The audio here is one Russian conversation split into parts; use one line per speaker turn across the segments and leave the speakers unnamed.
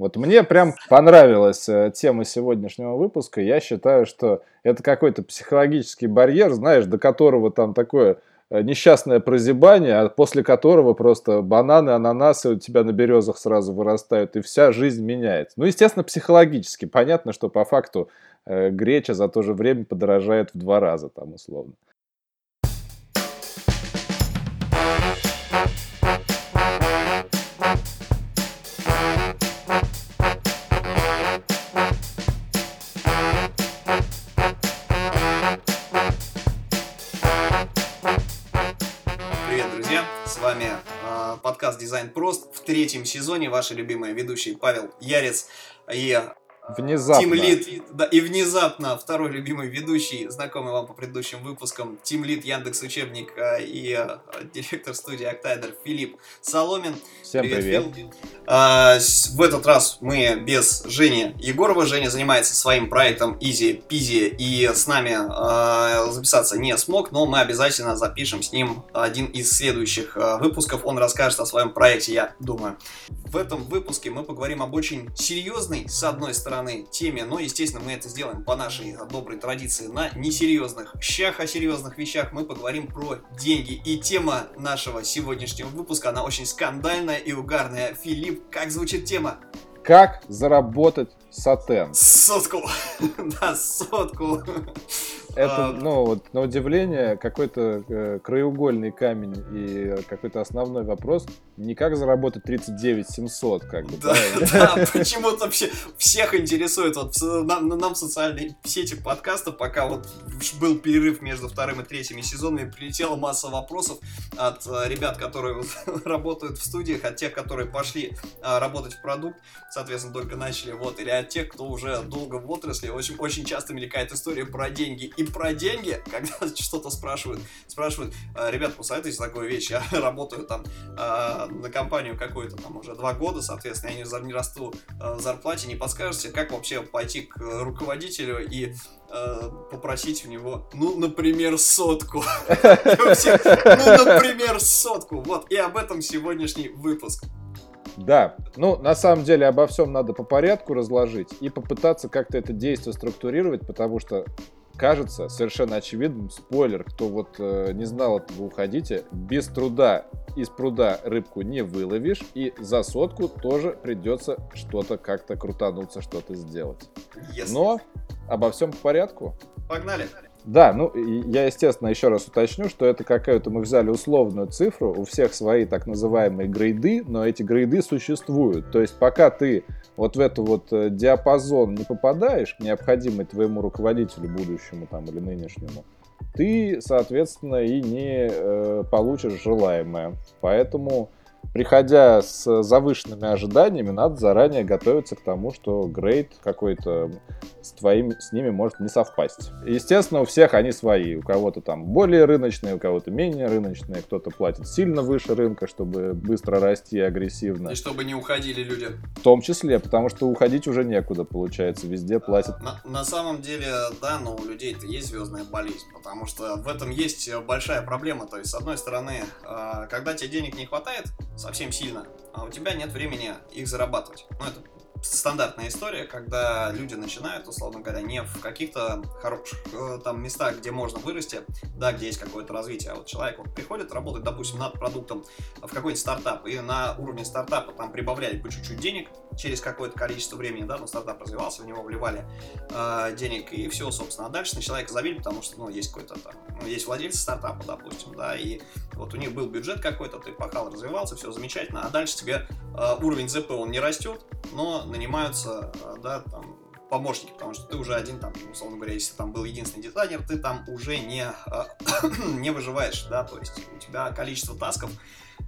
Вот мне прям понравилась э, тема сегодняшнего выпуска. Я считаю, что это какой-то психологический барьер, знаешь, до которого там такое э, несчастное прозябание, а после которого просто бананы, ананасы у тебя на березах сразу вырастают, и вся жизнь меняется. Ну, естественно, психологически. Понятно, что по факту э, греча за то же время подорожает в два раза, там, условно.
«Дизайн прост». В третьем сезоне ваши любимые ведущие Павел Ярец и
Внезапно.
Тим Лид, да, и внезапно второй любимый ведущий, знакомый вам по предыдущим выпускам, Тим Лид, Яндекс Учебник э, и э, директор студии Октайдер Филипп Соломин.
Всем привет. привет.
А, в этот раз мы без Жени Егорова. Женя занимается своим проектом Easy Peasy и с нами а, записаться не смог, но мы обязательно запишем с ним один из следующих а, выпусков. Он расскажет о своем проекте, я думаю. В этом выпуске мы поговорим об очень серьезной, с одной стороны, стороны, теме, но, естественно, мы это сделаем по нашей доброй традиции на несерьезных щах, о серьезных вещах. Мы поговорим про деньги. И тема нашего сегодняшнего выпуска, она очень скандальная и угарная. Филипп, как звучит тема?
Как заработать сатен?
Сотку. да, сотку.
Это, а, ну, вот на удивление, какой-то э, краеугольный камень и какой-то основной вопрос, не как заработать 39 700, как бы.
Да, да, да почему-то все, всех интересует, вот нам, нам социальные сети подкаста, пока вот был перерыв между вторым и третьим сезонами, прилетела масса вопросов от э, ребят, которые вот, работают в студиях, от тех, которые пошли а, работать в продукт, соответственно, только начали, вот, или от тех, кто уже долго в отрасли, очень, очень часто мелькает история про деньги и про деньги, когда что-то спрашивают, спрашивают, «А, ребят, посоветуйте такую вещь, я работаю там а, на компанию какую-то там уже два года, соответственно, я не, не расту а, зарплате, не подскажете, как вообще пойти к руководителю и попросить у него, ну, например, сотку. Ну, например, сотку. Вот, и об этом сегодняшний выпуск.
Да, ну на самом деле обо всем надо по порядку разложить и попытаться как-то это действие структурировать, потому что кажется совершенно очевидным, спойлер, кто вот э, не знал этого, уходите, без труда из пруда рыбку не выловишь, и за сотку тоже придется что-то как-то крутануться, что-то сделать. Yes. Но обо всем по порядку.
Погнали!
Да, ну я, естественно, еще раз уточню, что это какая-то мы взяли условную цифру, у всех свои так называемые грейды, но эти грейды существуют. То есть пока ты вот в эту вот э, диапазон не попадаешь, необходимый твоему руководителю будущему там или нынешнему, ты, соответственно, и не э, получишь желаемое. Поэтому приходя с завышенными ожиданиями, надо заранее готовиться к тому, что грейд какой-то с твоим, с ними может не совпасть. Естественно, у всех они свои. У кого-то там более рыночные, у кого-то менее рыночные, кто-то платит сильно выше рынка, чтобы быстро расти агрессивно.
И чтобы не уходили люди.
В том числе, потому что уходить уже некуда, получается, везде платят.
На, на самом деле, да, но у людей-то есть звездная болезнь, потому что в этом есть большая проблема. То есть, с одной стороны, а, когда тебе денег не хватает, совсем сильно, а у тебя нет времени их зарабатывать. Ну, это стандартная история, когда люди начинают, условно говоря, не в каких-то хороших э, там местах, где можно вырасти, да, где есть какое-то развитие, а вот человек вот приходит работать, допустим, над продуктом в какой-нибудь стартап, и на уровне стартапа там прибавляет по чуть-чуть денег, через какое-то количество времени, да, но стартап развивался, в него вливали э, денег и все, собственно. А дальше на человека забили, потому что, ну, есть какой-то там, ну, есть владельцы стартапа, допустим, да, и вот у них был бюджет какой-то, ты пахал, развивался, все замечательно, а дальше тебе э, уровень ЗП, он не растет, но нанимаются, э, да, там, помощники, потому что ты уже один там, условно говоря, если там был единственный дизайнер, ты там уже не, э, не выживаешь, да, то есть у тебя количество тасков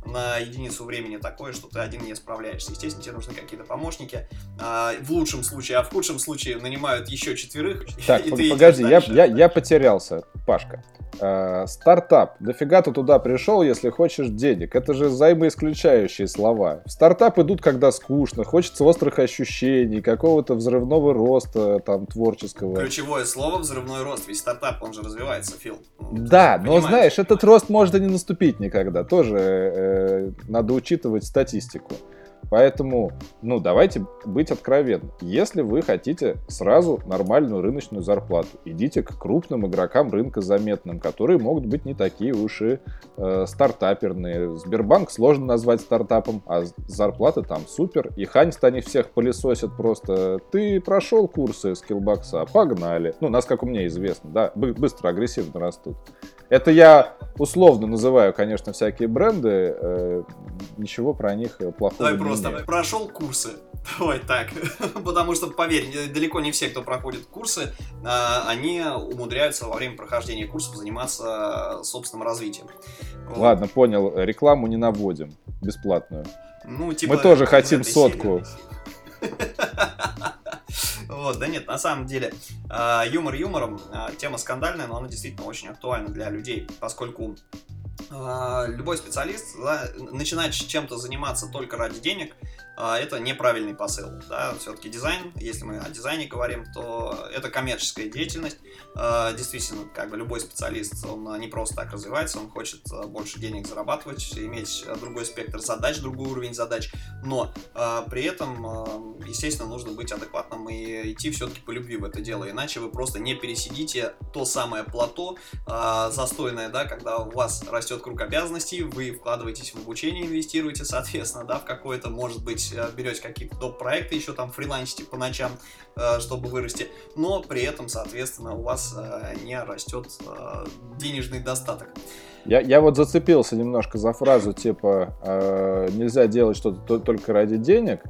на единицу времени такое, что ты один не справляешься. Естественно, тебе нужны какие-то помощники. А, в лучшем случае, а в худшем случае нанимают еще четверых.
Так, погоди, я, я, я потерялся, Пашка. Э, стартап. Дофига ты туда пришел, если хочешь денег. Это же взаимоисключающие слова. В стартап идут, когда скучно, хочется острых ощущений, какого-то взрывного роста там творческого.
Ключевое слово взрывной рост. Ведь стартап, он же развивается, Фил.
Ну, да, но знаешь, этот рост может и не наступить никогда. Тоже э, надо учитывать статистику. Поэтому, ну, давайте быть откровенны. Если вы хотите сразу нормальную рыночную зарплату, идите к крупным игрокам рынка заметным, которые могут быть не такие уж и э, стартаперные. Сбербанк сложно назвать стартапом, а зарплаты там супер. И Ханьст они всех пылесосят просто. Ты прошел курсы скиллбокса, погнали. Ну, насколько мне известно, да, быстро, агрессивно растут. Это я условно называю, конечно, всякие бренды. Э, ничего про них плохого
Давай
не
просто имею. прошел курсы. Давай так. Потому что, поверь, далеко не все, кто проходит курсы, а, они умудряются во время прохождения курсов заниматься собственным развитием.
Ладно, понял. Рекламу не наводим. Бесплатную. Ну, типа, Мы тоже хотим сотку.
Вот, да нет, на самом деле, а, юмор юмором, а, тема скандальная, но она действительно очень актуальна для людей, поскольку а, любой специалист да, начинает чем-то заниматься только ради денег, а, это неправильный посыл. Да? Все-таки дизайн, если мы о дизайне говорим, то это коммерческая деятельность. А, действительно, как бы любой специалист, он не просто так развивается, он хочет а, больше денег зарабатывать, иметь другой спектр задач, другой уровень задач, но при этом, естественно, нужно быть адекватным и идти все-таки по любви в это дело, иначе вы просто не пересидите то самое плато застойное, да, когда у вас растет круг обязанностей, вы вкладываетесь в обучение, инвестируете, соответственно, да, в какое-то, может быть, э, берете какие-то топ-проекты, еще там фрилансите по ночам, э, чтобы вырасти, но при этом, соответственно, у вас э, не растет денежный достаток.
Я, я вот зацепился немножко за фразу типа нельзя делать что-то только ради денег.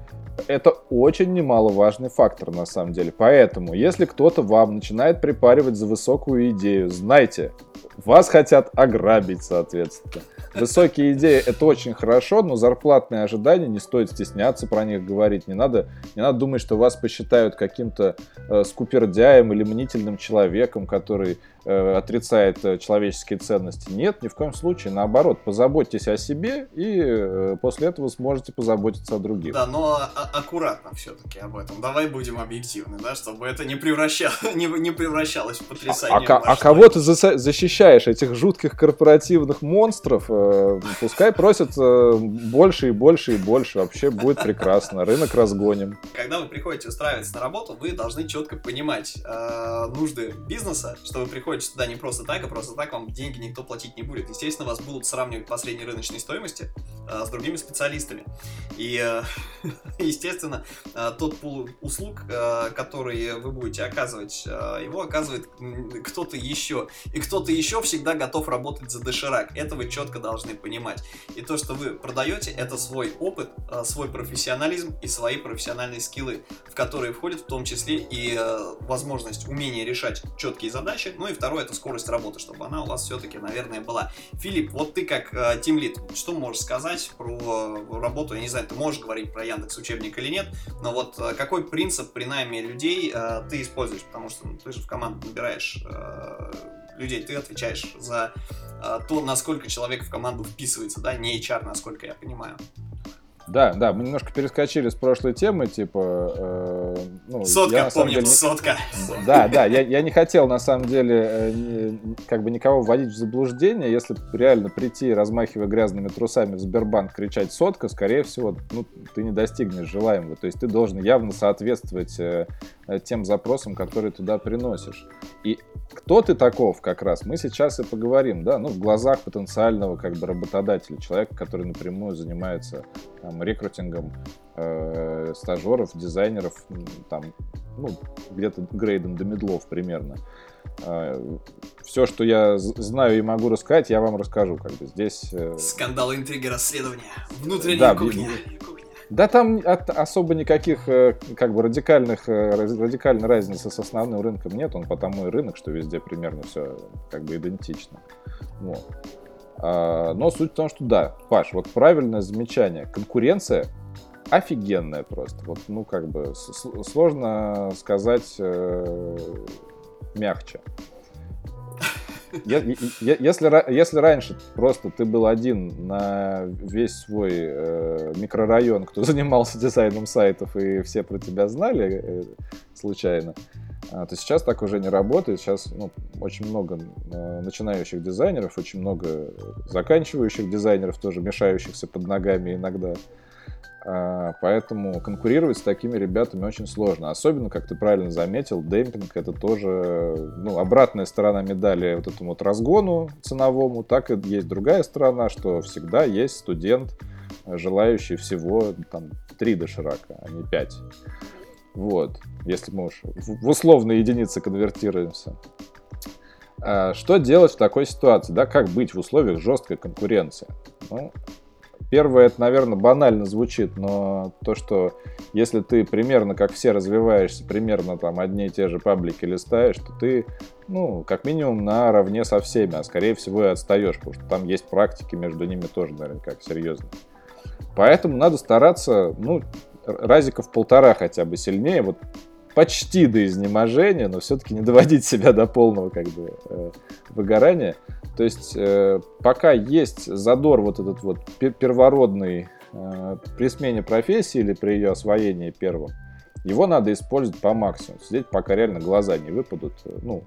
Это очень немаловажный фактор на самом деле. Поэтому, если кто-то вам начинает припаривать за высокую идею, знайте, вас хотят ограбить, соответственно. Высокие идеи — это очень хорошо, но зарплатные ожидания, не стоит стесняться про них говорить. Не надо, не надо думать, что вас посчитают каким-то э, скупердяем или мнительным человеком, который отрицает э, человеческие ценности. Нет, ни в коем случае. Наоборот, позаботьтесь о себе, и э, после этого сможете позаботиться о других.
Да, но а- аккуратно все-таки об этом. Давай будем объективны, да, чтобы это не, превращало, не, не превращалось в потрясание.
А, а, а кого ты за- защищаешь, этих жутких корпоративных монстров? Э, пускай просят э, больше и больше и больше. Вообще будет прекрасно. Рынок разгоним.
Когда вы приходите устраиваться на работу, вы должны четко понимать э, нужды бизнеса, что вы приходите приходите туда не просто так, а просто так вам деньги никто платить не будет. Естественно, вас будут сравнивать по средней рыночной стоимости э, с другими специалистами. И, э, естественно, э, тот пул услуг, э, который вы будете оказывать, э, его оказывает кто-то еще. И кто-то еще всегда готов работать за доширак. Это вы четко должны понимать. И то, что вы продаете, это свой опыт, э, свой профессионализм и свои профессиональные скиллы, в которые входят в том числе и э, возможность, умение решать четкие задачи, ну и в второе это скорость работы, чтобы она у вас все-таки, наверное, была. Филипп, вот ты как э, тимлит, что можешь сказать про работу? Я не знаю, ты можешь говорить про Яндекс учебник или нет, но вот э, какой принцип при найме людей э, ты используешь? Потому что ну, ты же в команду набираешь людей, ты отвечаешь за то, насколько человек в команду вписывается, да, не HR, насколько я понимаю.
Да, да, мы немножко перескочили с прошлой темы, типа... Э,
ну, сотка, я, помним, деле, сотка.
Да, да, я, я не хотел, на самом деле, э, не, как бы никого вводить в заблуждение. Если реально прийти, размахивая грязными трусами в Сбербанк, кричать «сотка», скорее всего, ну, ты не достигнешь желаемого. То есть ты должен явно соответствовать э, тем запросам, которые туда приносишь. И кто ты таков как раз, мы сейчас и поговорим, да, ну, в глазах потенциального как бы работодателя, человека, который напрямую занимается там, рекрутингом э, стажеров, дизайнеров, там, ну, где-то грейдом до медлов примерно. Э, все, что я знаю и могу рассказать, я вам расскажу, как бы здесь...
Э... Скандалы, интриги, расследования, внутренняя да, кухня.
Да, там от, особо никаких э, как бы радикальных, э, радикальной разницы с основным рынком нет, он потому и рынок, что везде примерно все как бы идентично. Вот. А, но суть в том, что да, Паш, вот правильное замечание. Конкуренция офигенная просто. Вот, ну, как бы сложно сказать э, мягче. Если, если раньше просто ты был один на весь свой э, микрорайон, кто занимался дизайном сайтов, и все про тебя знали э, случайно, э, то сейчас так уже не работает. Сейчас ну, очень много э, начинающих дизайнеров, очень много заканчивающих дизайнеров, тоже мешающихся под ногами иногда. А, поэтому конкурировать с такими ребятами очень сложно. Особенно, как ты правильно заметил, демпинг это тоже ну, обратная сторона медали вот этому вот разгону ценовому. Так и есть другая сторона, что всегда есть студент, желающий всего там 3 доширака, а не 5. Вот, если мы уж в условные единицы конвертируемся. А что делать в такой ситуации? Да, как быть в условиях жесткой конкуренции? Ну, Первое, это, наверное, банально звучит, но то, что если ты примерно как все развиваешься, примерно там одни и те же паблики листаешь, то ты, ну, как минимум наравне со всеми, а скорее всего и отстаешь, потому что там есть практики между ними тоже, наверное, как серьезно. Поэтому надо стараться, ну, разиков полтора хотя бы сильнее, вот почти до изнеможения, но все-таки не доводить себя до полного как бы э, выгорания. То есть э, пока есть задор вот этот вот первородный э, при смене профессии или при ее освоении первым, его надо использовать по максимуму. Сидеть, пока реально глаза не выпадут. Ну,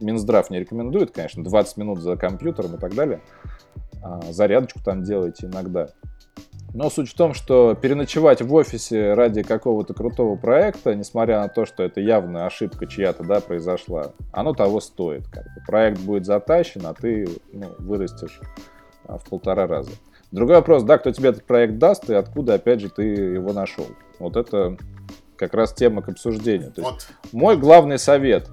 Минздрав не рекомендует, конечно, 20 минут за компьютером и так далее. А зарядочку там делайте иногда. Но суть в том, что переночевать в офисе ради какого-то крутого проекта, несмотря на то, что это явная ошибка чья-то да, произошла, оно того стоит. Как бы. Проект будет затащен, а ты ну, вырастешь а, в полтора раза. Другой вопрос, да, кто тебе этот проект даст и откуда, опять же, ты его нашел. Вот это как раз тема к обсуждению. То есть вот. Мой главный совет,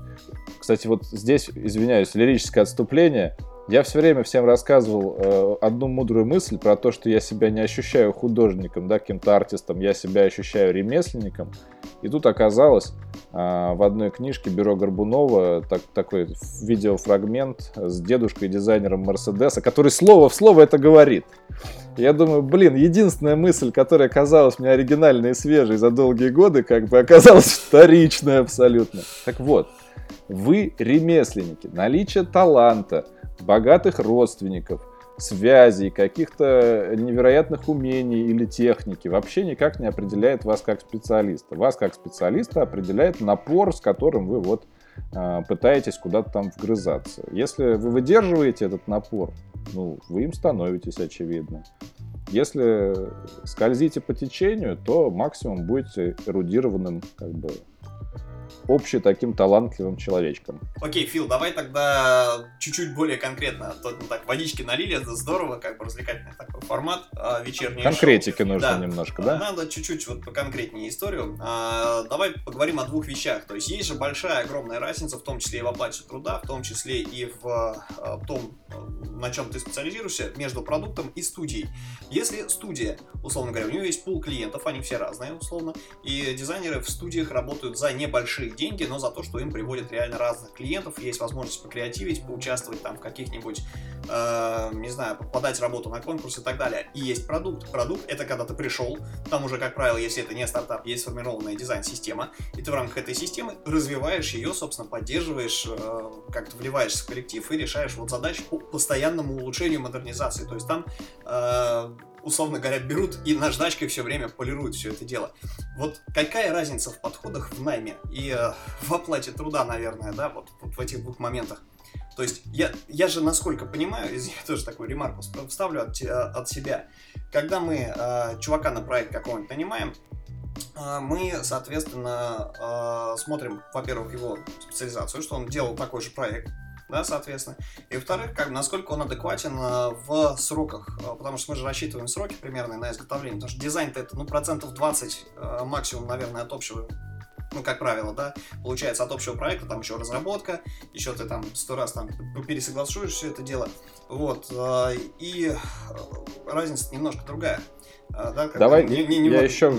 кстати, вот здесь, извиняюсь, лирическое отступление – я все время всем рассказывал э, одну мудрую мысль про то, что я себя не ощущаю художником, да, каким-то артистом, я себя ощущаю ремесленником. И тут оказалось э, в одной книжке Бюро Горбунова так, такой видеофрагмент с дедушкой-дизайнером Мерседеса, который слово в слово это говорит. Я думаю, блин, единственная мысль, которая казалась мне оригинальной и свежей за долгие годы, как бы оказалась вторичной абсолютно. Так вот, вы ремесленники, наличие таланта – богатых родственников, связей, каких-то невероятных умений или техники вообще никак не определяет вас как специалиста. Вас как специалиста определяет напор, с которым вы вот э, пытаетесь куда-то там вгрызаться. Если вы выдерживаете этот напор, ну, вы им становитесь, очевидно. Если скользите по течению, то максимум будете эрудированным как бы общий таким талантливым человечком.
Окей, Фил, давай тогда чуть-чуть более конкретно. То, ну, так, водички налили, это здорово, как бы развлекательный такой формат а, вечерний
Конкретики шоу. нужно да. немножко, да?
Надо чуть-чуть вот поконкретнее историю. А, давай поговорим о двух вещах. То есть есть же большая, огромная разница, в том числе и в оплате труда, в том числе и в а, том, на чем ты специализируешься, между продуктом и студией. Если студия, условно говоря, у нее есть пул клиентов, они все разные, условно, и дизайнеры в студиях работают за небольшие деньги, но за то, что им приводят реально разных клиентов, есть возможность покреативить, поучаствовать там в каких-нибудь, э, не знаю, подать работу на конкурс и так далее. И есть продукт. Продукт это когда ты пришел, там уже, как правило, если это не стартап, есть сформированная дизайн-система, и ты в рамках этой системы развиваешь ее, собственно, поддерживаешь, э, как-то вливаешься в коллектив и решаешь вот задачи по постоянному улучшению модернизации. То есть там э, условно говоря, берут и наждачкой все время полируют все это дело. Вот какая разница в подходах в найме и э, в оплате труда, наверное, да, вот, вот в этих двух моментах? То есть я, я же, насколько понимаю, я тоже такую ремарку вставлю от, от себя, когда мы э, чувака на проект какого-нибудь нанимаем, э, мы, соответственно, э, смотрим, во-первых, его специализацию, что он делал такой же проект, да, соответственно. И во-вторых, как, насколько он адекватен э, в сроках, э, потому что мы же рассчитываем сроки примерно на изготовление, потому что дизайн-то это, ну, процентов 20 э, максимум, наверное, от общего ну, как правило, да, получается от общего проекта, там еще разработка, еще ты там сто раз там пересогласуешь все это дело, вот, и разница немножко другая.
Да, Давай, не, не, не я вот, еще...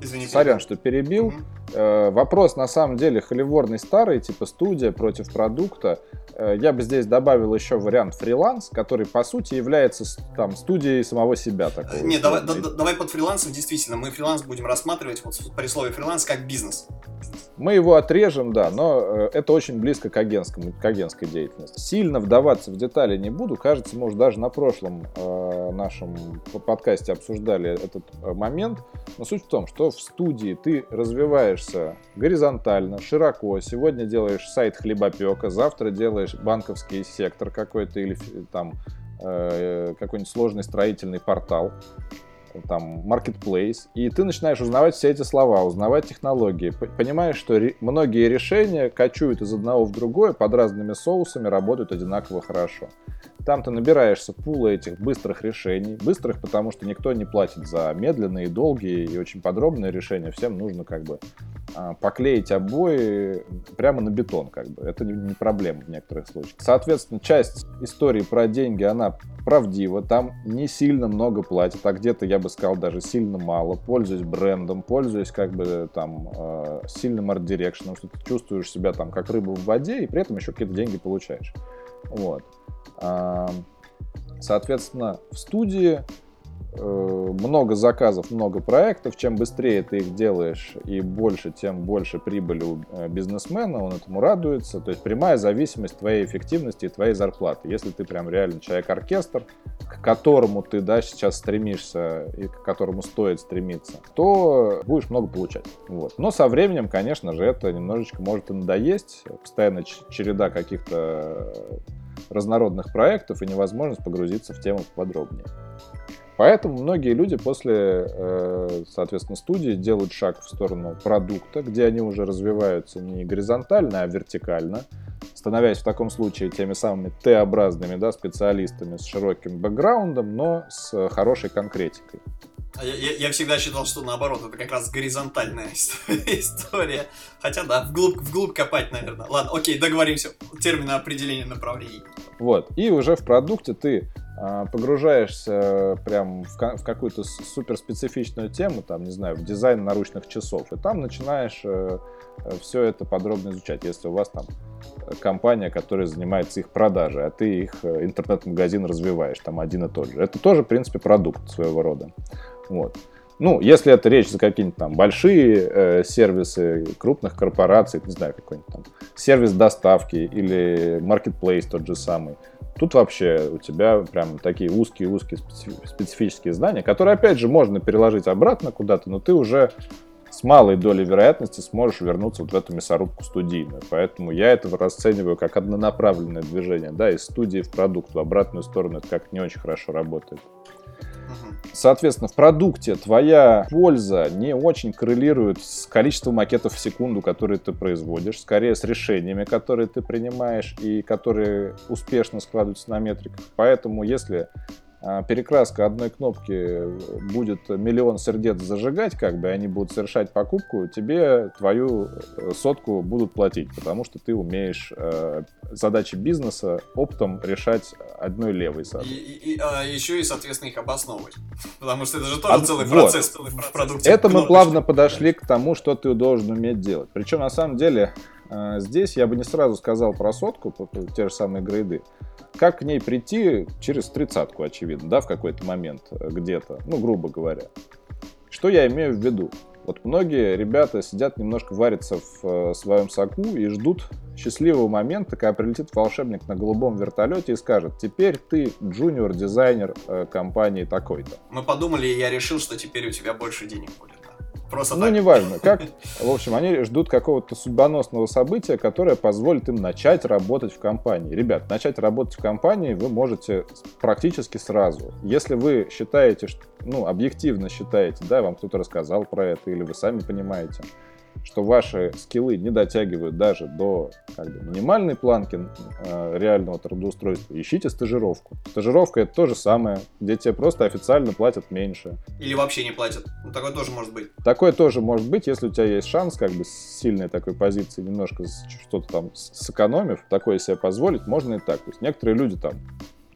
Извини, Сорян, что перебил. Угу. Э, вопрос на самом деле холиворный старый, типа студия против продукта. Э, я бы здесь добавил еще вариант фриланс, который по сути является там студией самого себя. Такого,
Не, давай, да, давай под фрилансом действительно. Мы фриланс будем рассматривать вот при слове фриланс как бизнес.
Мы его отрежем, да, но э, это очень близко к, агентскому, к агентской деятельности. Сильно вдаваться в детали не буду. Кажется, мы уже даже на прошлом э, нашем подкасте обсуждали этот э, момент. Но суть в том, что в студии ты развиваешься горизонтально, широко. Сегодня делаешь сайт хлебопека, завтра делаешь банковский сектор какой-то или там э, какой-нибудь сложный строительный портал. Там marketplace, и ты начинаешь узнавать все эти слова, узнавать технологии, понимаешь, что ре- многие решения кочуют из одного в другое под разными соусами, работают одинаково хорошо. Там ты набираешься пула этих быстрых решений. Быстрых, потому что никто не платит за медленные, долгие и очень подробные решения. Всем нужно как бы а, поклеить обои прямо на бетон, как бы. Это не проблема в некоторых случаях. Соответственно, часть истории про деньги, она правдива. Там не сильно много платят, а где-то, я бы сказал, даже сильно мало. Пользуюсь брендом, пользуюсь как бы там а, сильным арт-дирекшеном, что ты чувствуешь себя там как рыба в воде, и при этом еще какие-то деньги получаешь. Вот. Соответственно, в студии э, много заказов, много проектов. Чем быстрее ты их делаешь и больше, тем больше прибыли у э, бизнесмена, он этому радуется. То есть прямая зависимость твоей эффективности и твоей зарплаты. Если ты прям реально человек-оркестр, к которому ты да, сейчас стремишься и к которому стоит стремиться, то будешь много получать. Вот. Но со временем, конечно же, это немножечко может и надоесть. Постоянно череда каких-то разнородных проектов и невозможность погрузиться в тему подробнее. Поэтому многие люди после, э, соответственно, студии делают шаг в сторону продукта, где они уже развиваются не горизонтально, а вертикально, становясь в таком случае теми самыми Т-образными да, специалистами с широким бэкграундом, но с хорошей конкретикой.
А я, я, я всегда считал, что наоборот, это как раз горизонтальная история. Хотя да, вглубь, вглубь копать, наверное. Ладно, окей, договоримся. Термины определения направлений.
Вот. И уже в продукте ты погружаешься прям в, какую-то суперспецифичную тему, там, не знаю, в дизайн наручных часов, и там начинаешь э, все это подробно изучать. Если у вас там компания, которая занимается их продажей, а ты их э, интернет-магазин развиваешь, там один и тот же. Это тоже, в принципе, продукт своего рода. Вот. Ну, если это речь за какие-нибудь там большие э, сервисы крупных корпораций, не знаю, какой-нибудь там сервис доставки или marketplace тот же самый, тут вообще у тебя прям такие узкие-узкие специфические знания, которые, опять же, можно переложить обратно куда-то, но ты уже с малой долей вероятности сможешь вернуться вот в эту мясорубку студийную. Поэтому я это расцениваю как однонаправленное движение, да, из студии в продукт, в обратную сторону это как не очень хорошо работает. Соответственно, в продукте твоя польза не очень коррелирует с количеством макетов в секунду, которые ты производишь, скорее с решениями, которые ты принимаешь и которые успешно складываются на метриках. Поэтому, если перекраска одной кнопки будет миллион сердец зажигать, как бы они будут совершать покупку, тебе твою э, сотку будут платить, потому что ты умеешь э, задачи бизнеса оптом решать одной левой.
И, и, а еще и, соответственно, их обосновывать. Потому что это же тоже а, целый вот. процесс, целый
продукте. Это мы плавно подошли к тому, что ты должен уметь делать. Причем, на самом деле, здесь я бы не сразу сказал про сотку, те же самые грейды. Как к ней прийти? Через тридцатку, очевидно, да, в какой-то момент э, где-то, ну, грубо говоря. Что я имею в виду? Вот многие ребята сидят немножко варятся в э, своем соку и ждут счастливого момента, когда прилетит волшебник на голубом вертолете и скажет, теперь ты джуниор-дизайнер э, компании такой-то.
Мы подумали, и я решил, что теперь у тебя больше денег будет.
Просто ну, так. неважно. Как, в общем, они ждут какого-то судьбоносного события, которое позволит им начать работать в компании. Ребят, начать работать в компании вы можете практически сразу. Если вы считаете, что, ну, объективно считаете, да, вам кто-то рассказал про это, или вы сами понимаете, что ваши скиллы не дотягивают даже до как бы, минимальной планки э, реального трудоустройства, ищите стажировку. Стажировка это то же самое, где тебе просто официально платят меньше.
Или вообще не платят. Ну, такое тоже может быть.
Такое тоже может быть, если у тебя есть шанс, как бы с сильной такой позиции, немножко что-то там сэкономив, такое себе позволить, можно и так. То есть некоторые люди там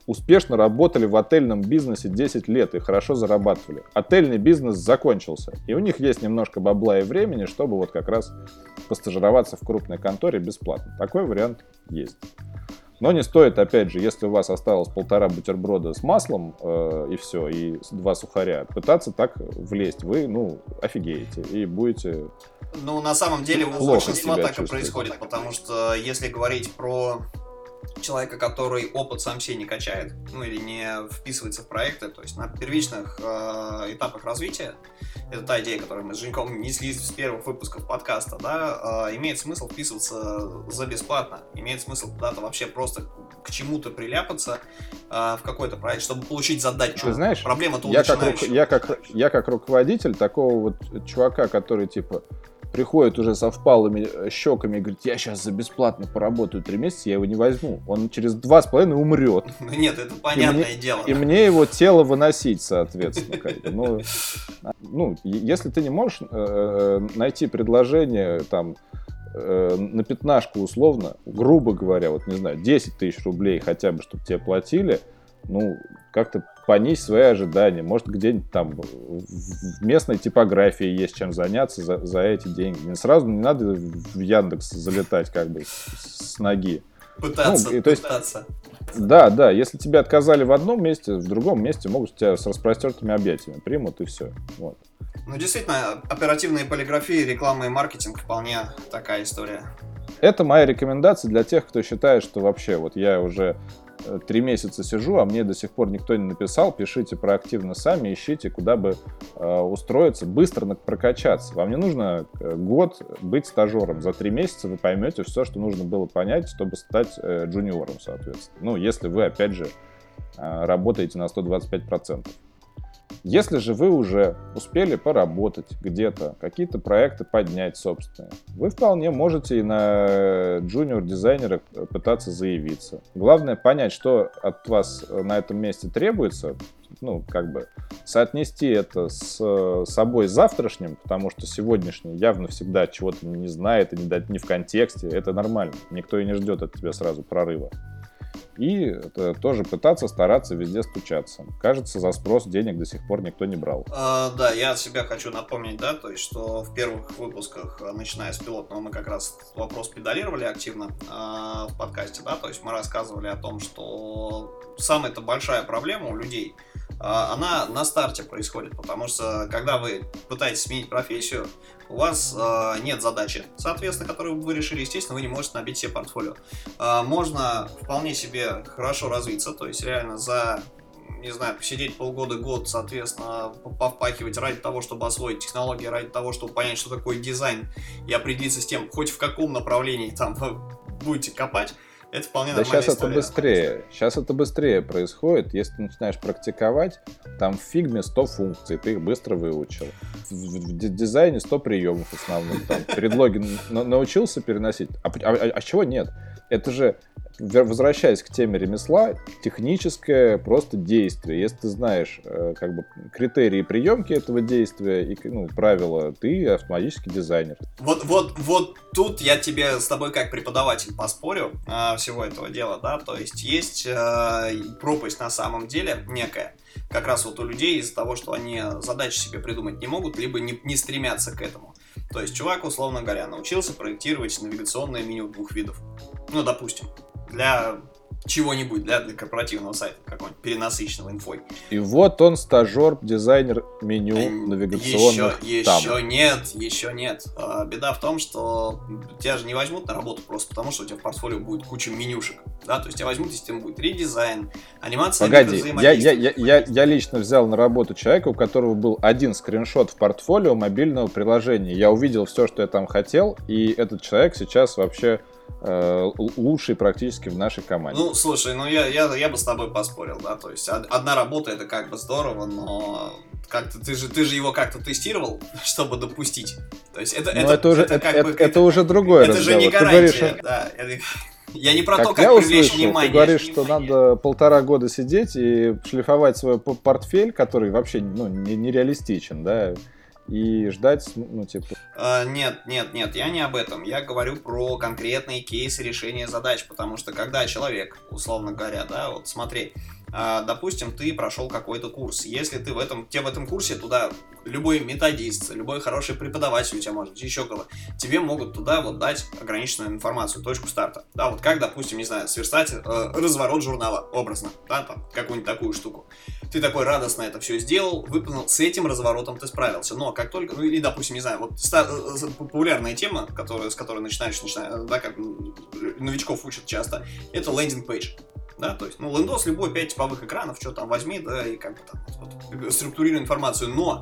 успешно работали в отельном бизнесе 10 лет и хорошо зарабатывали. Отельный бизнес закончился, и у них есть немножко бабла и времени, чтобы вот как раз постажироваться в крупной конторе бесплатно. Такой вариант есть. Но не стоит, опять же, если у вас осталось полтора бутерброда с маслом э, и все, и два сухаря, пытаться так влезть. Вы, ну, офигеете и будете...
Ну, на самом деле, у большинства так и происходит, потому что если говорить про человека, который опыт сам себе не качает, ну или не вписывается в проекты, то есть на первичных э, этапах развития, это та идея, которую мы с Женьком несли с первых выпусков подкаста, да, э, имеет смысл вписываться за бесплатно, имеет смысл куда-то вообще просто к чему-то приляпаться э, в какой-то проект, чтобы получить задачу.
Ты знаешь,
проблема-то
я как, я, как, я как руководитель такого вот чувака, который типа приходит уже со впалыми э, щеками и говорит, я сейчас за бесплатно поработаю три месяца, я его не возьму. Он через два с половиной умрет.
Ну нет, это понятное
и мне,
дело.
И мне его тело выносить, соответственно. Как бы. ну, ну, если ты не можешь э, э найти предложение там э, на пятнашку условно, грубо говоря, вот не знаю, 10 тысяч рублей хотя бы, чтобы тебе платили, ну, как-то понизь свои ожидания. Может, где-нибудь там в местной типографии есть чем заняться за, за эти деньги. Не сразу не надо в Яндекс залетать как бы с, с ноги.
Пытаться, ну, и, то есть, пытаться.
Да, да, если тебе отказали в одном месте, в другом месте могут тебя с распростертыми объятиями примут и все. Вот.
Ну, действительно, оперативные полиграфии, реклама и маркетинг вполне такая история.
Это моя рекомендация для тех, кто считает, что вообще вот я уже три месяца сижу, а мне до сих пор никто не написал, пишите проактивно сами, ищите, куда бы э, устроиться, быстро прокачаться. Вам не нужно э, год быть стажером. За три месяца вы поймете все, что нужно было понять, чтобы стать э, джуниором, соответственно. Ну, если вы, опять же, э, работаете на 125%. Если же вы уже успели поработать где-то, какие-то проекты поднять собственные, вы вполне можете и на джуниор-дизайнера пытаться заявиться. Главное понять, что от вас на этом месте требуется, ну, как бы соотнести это с собой завтрашним, потому что сегодняшний явно всегда чего-то не знает и не в контексте, это нормально. Никто и не ждет от тебя сразу прорыва и тоже пытаться стараться везде стучаться. Кажется, за спрос денег до сих пор никто не брал.
А, да, я себя хочу напомнить, да, то есть, что в первых выпусках, начиная с пилотного, мы как раз вопрос педалировали активно а, в подкасте, да, то есть мы рассказывали о том, что самая-то большая проблема у людей – она на старте происходит, потому что когда вы пытаетесь сменить профессию, у вас э, нет задачи, соответственно, которую вы решили, естественно, вы не можете набить себе портфолио. Э, можно вполне себе хорошо развиться, то есть реально за не знаю, посидеть полгода-год, соответственно, повпахивать ради того, чтобы освоить технологии, ради того, чтобы понять, что такое дизайн, и определиться с тем, хоть в каком направлении там будете копать, это вполне
Да сейчас история. это быстрее. Сейчас это быстрее происходит. Если ты начинаешь практиковать, там в фигме 100 функций, ты их быстро выучил. В, в, дизайне 100 приемов основных. Там, предлоги научился переносить. А, а, а, а чего нет? Это же возвращаясь к теме ремесла, техническое просто действие. Если ты знаешь э, как бы критерии приемки этого действия и ну, правила, ты автоматически дизайнер.
Вот, вот, вот тут я тебе с тобой как преподаватель поспорю э, всего этого дела, да, то есть есть э, пропасть на самом деле некая, как раз вот у людей из-за того, что они задачи себе придумать не могут, либо не, не стремятся к этому. То есть чувак, условно говоря, научился проектировать навигационное меню двух видов. Ну, допустим для чего-нибудь, для, для корпоративного сайта какого-нибудь перенасыщенного инфой.
И вот он стажер, дизайнер меню э, навигационных
еще, там. Еще нет, еще нет. А, беда в том, что тебя же не возьмут на работу просто потому, что у тебя в портфолио будет куча менюшек. Да, то есть тебя возьмут, если там будет редизайн, анимация
Погоди, я, я, я, я, я лично взял на работу человека, у которого был один скриншот в портфолио мобильного приложения. Я увидел все, что я там хотел, и этот человек сейчас вообще лучший практически в нашей команде.
Ну, слушай, ну я, я, я бы с тобой поспорил, да, то есть одна работа это как бы здорово, но как-то ты же ты же его как-то тестировал, чтобы допустить. То есть это,
это, это уже это, это, это, это уже другое.
Это разговор. же не гарантия, говоришь, да. Это, я не про как то, как
я
привлечь
услышал,
внимание.
Ты говоришь, что надо полтора года сидеть и шлифовать свой портфель, который вообще ну, нереалистичен, да, и ждать, ну, типа...
А, нет, нет, нет, я не об этом. Я говорю про конкретные кейсы решения задач, потому что когда человек, условно говоря, да, вот смотри, допустим, ты прошел какой-то курс. Если ты в этом, тебе в этом курсе туда любой методист, любой хороший преподаватель у тебя может, еще кого тебе могут туда вот дать ограниченную информацию, точку старта. Да, вот как, допустим, не знаю, сверстать э, разворот журнала, образно, да, там, какую-нибудь такую штуку. Ты такой радостно это все сделал, выполнил, с этим разворотом ты справился. Но как только, ну или, допустим, не знаю, вот ста- э, популярная тема, которая, с которой начинаешь, начинаешь, да, как новичков учат часто, это лендинг-пейдж да, то есть, ну, лендос любой 5 типовых экранов, что там возьми, да, и как бы там вот, структурируй информацию, но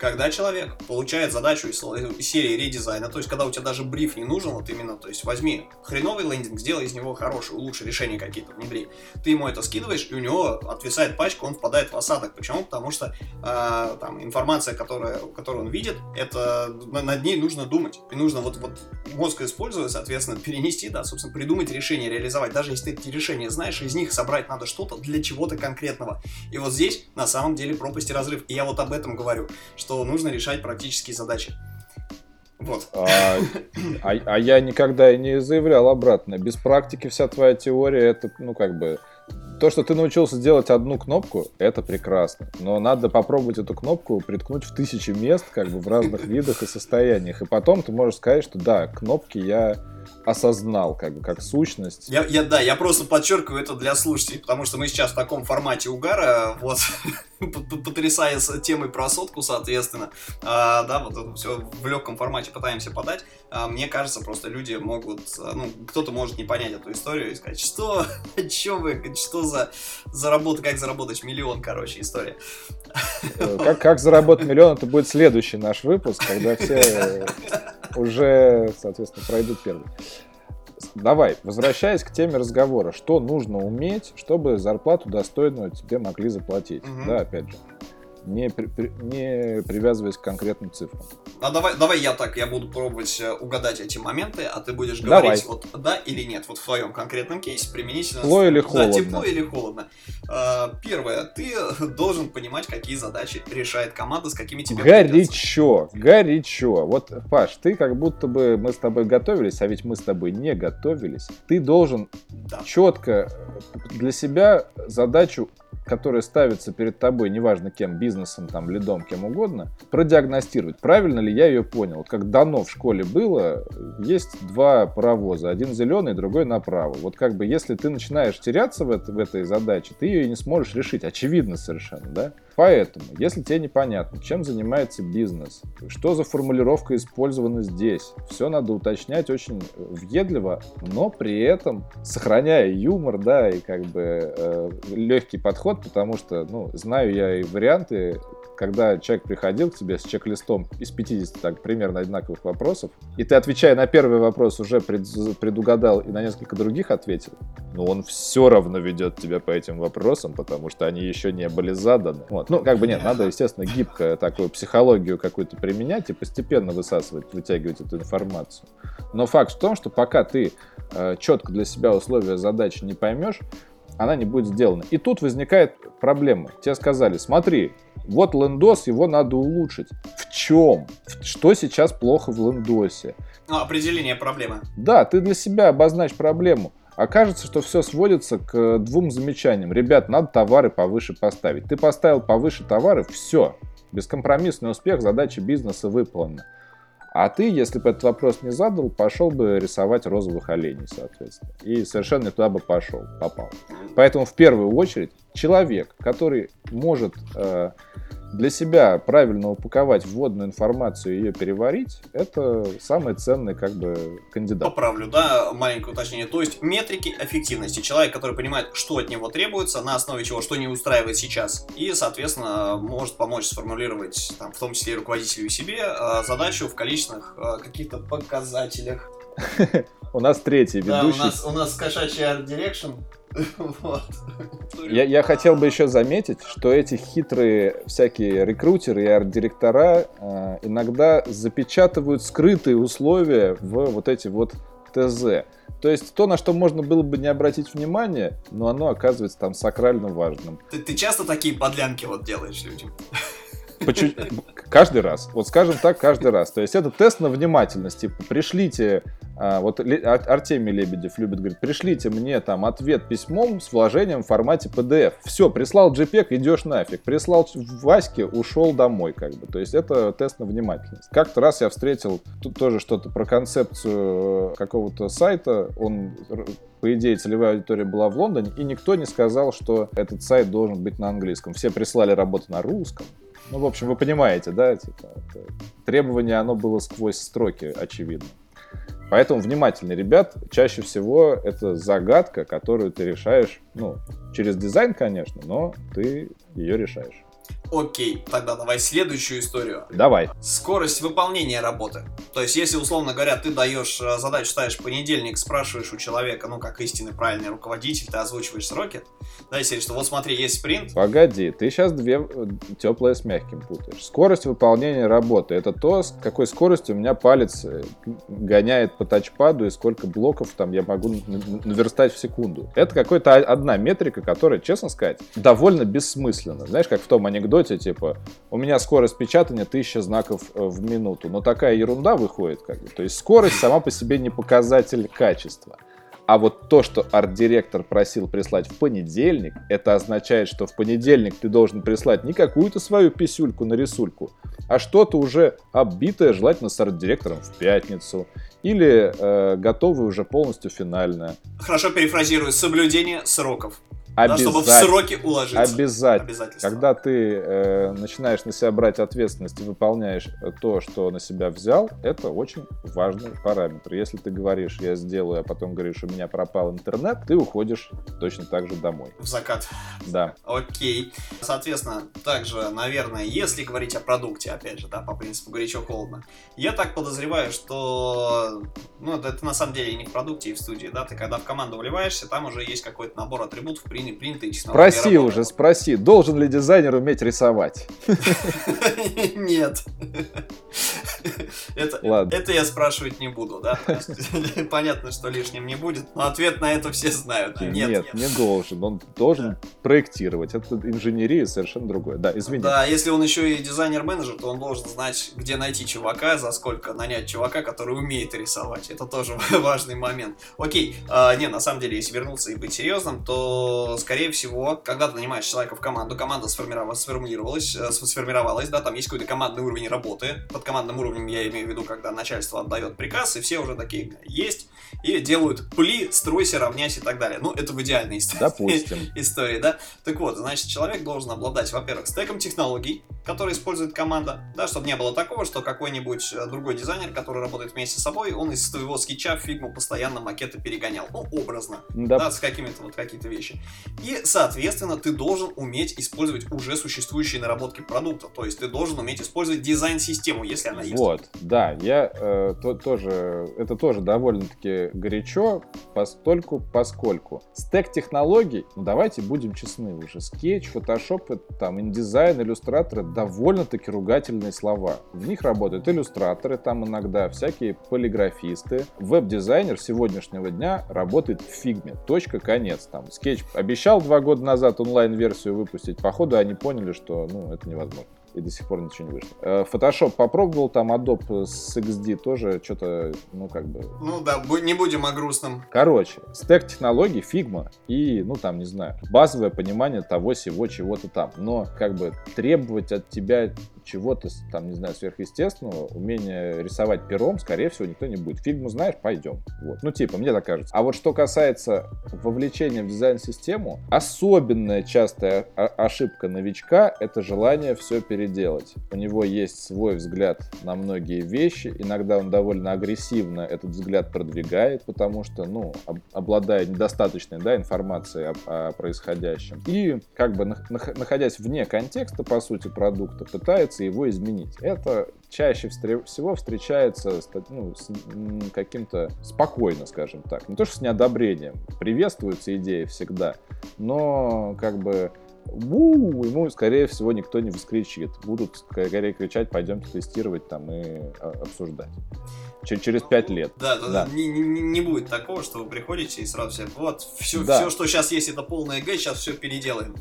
когда человек получает задачу из, серии редизайна, то есть когда у тебя даже бриф не нужен, вот именно, то есть возьми хреновый лендинг, сделай из него хороший, лучше решение какие-то внедри. Ты ему это скидываешь, и у него отвисает пачка, он впадает в осадок. Почему? Потому что э, там информация, которая, которую он видит, это над ней нужно думать. И нужно вот, вот мозг использовать, соответственно, перенести, да, собственно, придумать решение, реализовать. Даже если ты эти решения знаешь, из них собрать надо что-то для чего-то конкретного. И вот здесь на самом деле пропасть и разрыв. И я вот об этом говорю, что что нужно решать практические задачи. Вот.
А, а, а я никогда и не заявлял обратно. Без практики вся твоя теория это, ну, как бы. То, что ты научился делать одну кнопку, это прекрасно. Но надо попробовать эту кнопку приткнуть в тысячи мест, как бы в разных видах и состояниях. И потом ты можешь сказать, что да, кнопки я осознал, как бы, как сущность.
Я, я, да, я просто подчеркиваю это для слушателей, потому что мы сейчас в таком формате угара, вот, потрясая темой про сотку, соответственно, а, да, вот это все в легком формате пытаемся подать. А, мне кажется, просто люди могут, ну, кто-то может не понять эту историю и сказать, что, о чем вы, что за заработать, как заработать миллион, короче, история.
Э, как, как заработать миллион, это будет следующий наш выпуск, когда все уже, соответственно, пройдут первый. Давай, возвращаясь к теме разговора, что нужно уметь, чтобы зарплату достойную тебе могли заплатить? Угу. Да, опять же не, при, не привязываясь к конкретным цифрам.
А давай, давай я так, я буду пробовать э, угадать эти моменты, а ты будешь говорить давай. вот да или нет, вот в твоем конкретном кейсе применительно.
Тепло или холодно?
Да, тепло или холодно. Первое, ты должен понимать, какие задачи решает команда, с какими тебе
Горячо, придется. горячо. Вот, Паш, ты как будто бы мы с тобой готовились, а ведь мы с тобой не готовились. Ты должен да. четко для себя задачу которые ставятся перед тобой, неважно кем, бизнесом, там, лидом, кем угодно, продиагностировать, правильно ли я ее понял. Вот как дано в школе было, есть два паровоза, один зеленый, другой направо. Вот как бы если ты начинаешь теряться в, это, в этой задаче, ты ее не сможешь решить, очевидно совершенно, да? Поэтому, если тебе непонятно, чем занимается бизнес, что за формулировка использована здесь, все надо уточнять очень въедливо, но при этом сохраняя юмор, да, и как бы э, легкий подход, потому что, ну, знаю я и варианты, когда человек приходил к тебе с чек-листом из 50 так, примерно одинаковых вопросов, и ты, отвечая на первый вопрос, уже пред, предугадал и на несколько других ответил, но он все равно ведет тебя по этим вопросам, потому что они еще не были заданы. Вот. Ну, как бы нет, надо, естественно, гибко такую психологию какую-то применять и постепенно высасывать, вытягивать эту информацию. Но факт в том, что пока ты э, четко для себя условия задачи не поймешь, она не будет сделана. И тут возникает проблема. Тебе сказали, смотри, вот лендос, его надо улучшить. В чем? Что сейчас плохо в лендосе?
Ну, определение проблемы.
Да, ты для себя обозначь проблему. Окажется, что все сводится к двум замечаниям. Ребят, надо товары повыше поставить. Ты поставил повыше товары, все. Бескомпромиссный успех, задача бизнеса выполнена. А ты, если бы этот вопрос не задал, пошел бы рисовать розовых оленей, соответственно. И совершенно не туда бы пошел, попал. Поэтому в первую очередь человек, который может э, для себя правильно упаковать вводную информацию и ее переварить, это самый ценный как бы кандидат.
Поправлю, да, маленькое уточнение. То есть метрики эффективности. Человек, который понимает, что от него требуется, на основе чего, что не устраивает сейчас, и, соответственно, может помочь сформулировать, там, в том числе и руководителю и себе, э, задачу в количественных э, каких-то показателях.
У нас третий ведущий.
Да, у нас, у нас кошачий art direction.
Вот. Я, я хотел бы еще заметить, что эти хитрые всякие рекрутеры и арт-директора э, иногда запечатывают скрытые условия в вот эти вот ТЗ. То есть то, на что можно было бы не обратить внимание, но оно оказывается там сакрально важным.
Ты, ты часто такие подлянки вот делаешь людям?
Каждый раз. Вот скажем так, каждый раз. То есть это тест на внимательность. Типа, пришлите вот Артемий Лебедев любит говорить, пришлите мне там ответ письмом с вложением в формате PDF. Все, прислал JPEG, идешь нафиг. Прислал Ваське, ушел домой, как бы. То есть это тест на внимательность. Как-то раз я встретил тут тоже что-то про концепцию какого-то сайта. Он по идее, целевая аудитория была в Лондоне, и никто не сказал, что этот сайт должен быть на английском. Все прислали работу на русском. Ну, в общем, вы понимаете, да, типа, требование, оно было сквозь строки, очевидно. Поэтому внимательный ребят, чаще всего это загадка, которую ты решаешь, ну, через дизайн, конечно, но ты ее решаешь.
Окей, тогда давай следующую историю.
Давай.
Скорость выполнения работы. То есть, если, условно говоря, ты даешь э, задачу, ставишь понедельник, спрашиваешь у человека, ну, как истинный правильный руководитель, ты озвучиваешь сроки, да, если что, вот смотри, есть спринт.
Погоди, ты сейчас две э, теплое с мягким путаешь. Скорость выполнения работы. Это то, с какой скоростью у меня палец э, гоняет по тачпаду и сколько блоков там я могу наверстать в секунду. Это какая-то одна метрика, которая, честно сказать, довольно бессмысленна. Знаешь, как в том анекдоте, анекдоте, типа, у меня скорость печатания 1000 знаков э, в минуту. Но такая ерунда выходит, как бы. То есть скорость сама по себе не показатель качества. А вот то, что арт-директор просил прислать в понедельник, это означает, что в понедельник ты должен прислать не какую-то свою писюльку на рисульку, а что-то уже оббитое, желательно с арт-директором в пятницу. Или э, готовое уже полностью финальное.
Хорошо перефразирую. Соблюдение сроков. Да, чтобы в сроки уложиться.
Обязательно. Когда ты э, начинаешь на себя брать ответственность и выполняешь то, что на себя взял, это очень важный параметр. Если ты говоришь, я сделаю, а потом говоришь, у меня пропал интернет, ты уходишь точно так же домой.
В закат.
Да.
Окей. Соответственно, также, наверное, если говорить о продукте, опять же, да, по принципу горячо-холодно, я так подозреваю, что, ну, это, это на самом деле не в продукте и в студии, да, ты когда в команду вливаешься, там уже есть какой-то набор атрибутов, приняли принятые
технологии. Спроси уже, спроси, должен ли дизайнер уметь рисовать?
Нет. Это, Ладно. это я спрашивать не буду, да? Понятно, что лишним не будет, но ответ на это все знают.
Нет, нет, нет. не должен. Он должен да. проектировать. Это инженерия совершенно другое. Да, извини.
Да, если он еще и дизайнер-менеджер, то он должен знать, где найти чувака, за сколько нанять чувака, который умеет рисовать. Это тоже важный момент. Окей, а, не, на самом деле, если вернуться и быть серьезным, то, скорее всего, когда ты нанимаешь человека в команду, команда сформировалась, э, сформировалась, да, там есть какой-то командный уровень работы. Под командным уровнем я имею в виду, когда начальство отдает приказ, и все уже такие есть, и делают пли, стройся, равняйся и так далее. Ну, это в идеальной истории.
Допустим.
истории, да? Так вот, значит, человек должен обладать, во-первых, стеком технологий, которые использует команда, да, чтобы не было такого, что какой-нибудь э, другой дизайнер, который работает вместе с собой, он из своего скетча в фигму постоянно макеты перегонял. Ну, образно. Да. да с какими-то вот какие-то вещи. И, соответственно, ты должен уметь использовать уже существующие наработки продукта. То есть ты должен уметь использовать дизайн-систему, если она есть.
Вот, да, я э, то, тоже, это тоже довольно-таки горячо, постольку, поскольку. Стек технологий, ну давайте будем честны уже, Sketch, Photoshop, там, InDesign, иллюстраторы, довольно-таки ругательные слова. В них работают иллюстраторы, там иногда всякие полиграфисты. Веб-дизайнер сегодняшнего дня работает в фигме. Точка, конец. Там скетч обещал два года назад онлайн-версию выпустить. Походу они поняли, что ну, это невозможно и до сих пор ничего не вышло. Э, Photoshop попробовал, там Adobe с XD тоже что-то, ну, как бы...
Ну да, не будем о грустном.
Короче, стек технологий, Figma и, ну, там, не знаю, базовое понимание того, всего, чего-то там. Но, как бы, требовать от тебя чего-то, там, не знаю, сверхъестественного, умение рисовать пером, скорее всего, никто не будет. Фигму знаешь, пойдем. Вот. Ну, типа, мне так кажется. А вот что касается вовлечения в дизайн-систему, особенная частая ошибка новичка — это желание все переделать. У него есть свой взгляд на многие вещи, иногда он довольно агрессивно этот взгляд продвигает, потому что, ну, обладая недостаточной, да, информацией о, о происходящем. И, как бы, находясь вне контекста, по сути, продукта, пытается пытается его изменить. Это чаще всего встречается с, ну, с каким-то спокойно, скажем так. Не то, что с неодобрением. Приветствуется идея всегда, но как бы у ему, скорее всего, никто не воскричит. Будут скорее кричать, пойдемте тестировать там и а, обсуждать. Через пять лет.
Да, да, да. Не, не, не будет такого, что вы приходите и сразу все, вот, все, да. все, что сейчас есть, это полная Г, сейчас все переделаем.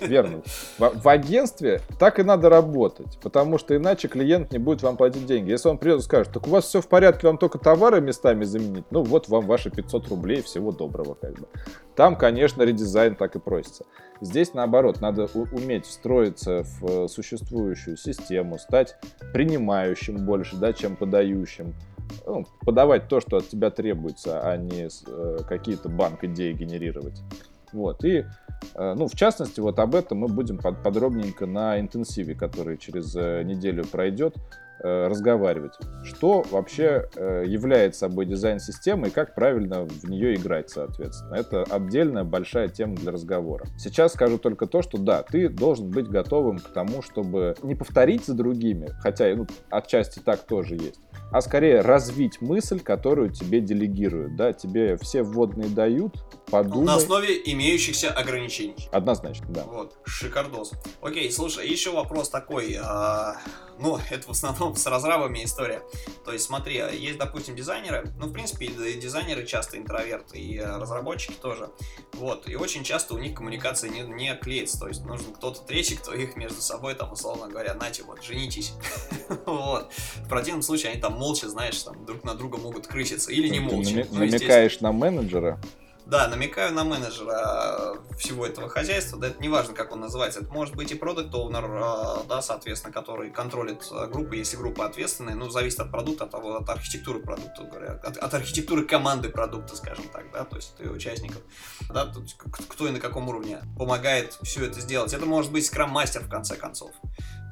Верно. В, агентстве так и надо работать, потому что иначе клиент не будет вам платить деньги. Если он придет и скажет, так у вас все в порядке, вам только товары местами заменить, ну вот вам ваши 500 рублей, всего доброго как бы. Там, конечно, редизайн так и просится. Здесь наоборот, надо уметь встроиться в э, существующую систему, стать принимающим больше, да, чем подающим. Ну, подавать то, что от тебя требуется, а не э, какие-то банк идеи генерировать. Вот. И, э, ну, в частности, вот об этом мы будем подробненько на интенсиве, который через э, неделю пройдет, э, разговаривать. Что вообще является собой дизайн-система и как правильно в нее играть, соответственно. Это отдельная большая тема для разговора. Сейчас скажу только то, что да, ты должен быть готовым к тому, чтобы не повторить за другими, хотя ну, отчасти так тоже есть, а скорее развить мысль, которую тебе делегируют. Да? Тебе все вводные дают, подумай.
На основе имеющихся ограничений.
Однозначно, да.
Вот, шикардос. Окей, слушай, еще вопрос такой. А, ну, это в основном с разрабами история. То есть, смотри, есть, допустим, дизайнеры. Ну, в принципе, дизайнеры часто интроверты, и разработчики тоже. Вот, и очень часто у них коммуникация не, не клеится. То есть, нужен кто-то третий, кто их между собой, там, условно говоря, нате, вот, женитесь. Вот. В противном случае они там молча, знаешь, там друг на друга могут крыситься. Или не молча.
Ну, намекаешь на менеджера?
Да, намекаю на менеджера всего этого хозяйства, да, это не важно, как он называется, это может быть и продукт оунер да, соответственно, который контролит а, группу, если группа ответственная, ну, зависит от продукта, от, от архитектуры продукта, говоря, от, от архитектуры команды продукта, скажем так, да, то есть участников, да, кто и на каком уровне помогает все это сделать. Это может быть скрам-мастер, в конце концов,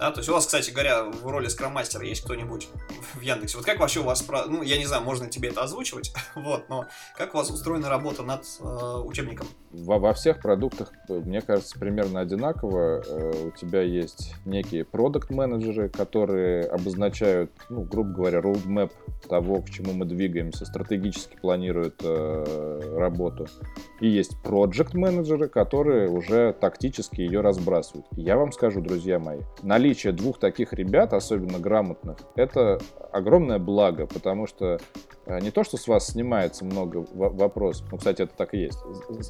да, то есть у вас, кстати говоря, в роли скрам-мастера есть кто-нибудь в Яндексе? Вот как вообще у вас, ну, я не знаю, можно тебе это озвучивать, вот, но как у вас устроена работа над э, учебником?
Во, во всех продуктах, мне кажется, примерно одинаково. Э, у тебя есть некие продукт-менеджеры, которые обозначают, ну, грубо говоря, roadmap того, к чему мы двигаемся, стратегически планируют э, работу. И есть проект-менеджеры, которые уже тактически ее разбрасывают. Я вам скажу, друзья мои, наличие двух таких ребят, особенно грамотных, это огромное благо, потому что э, не то, что с вас снимается много вопросов, ну, кстати, это так и есть,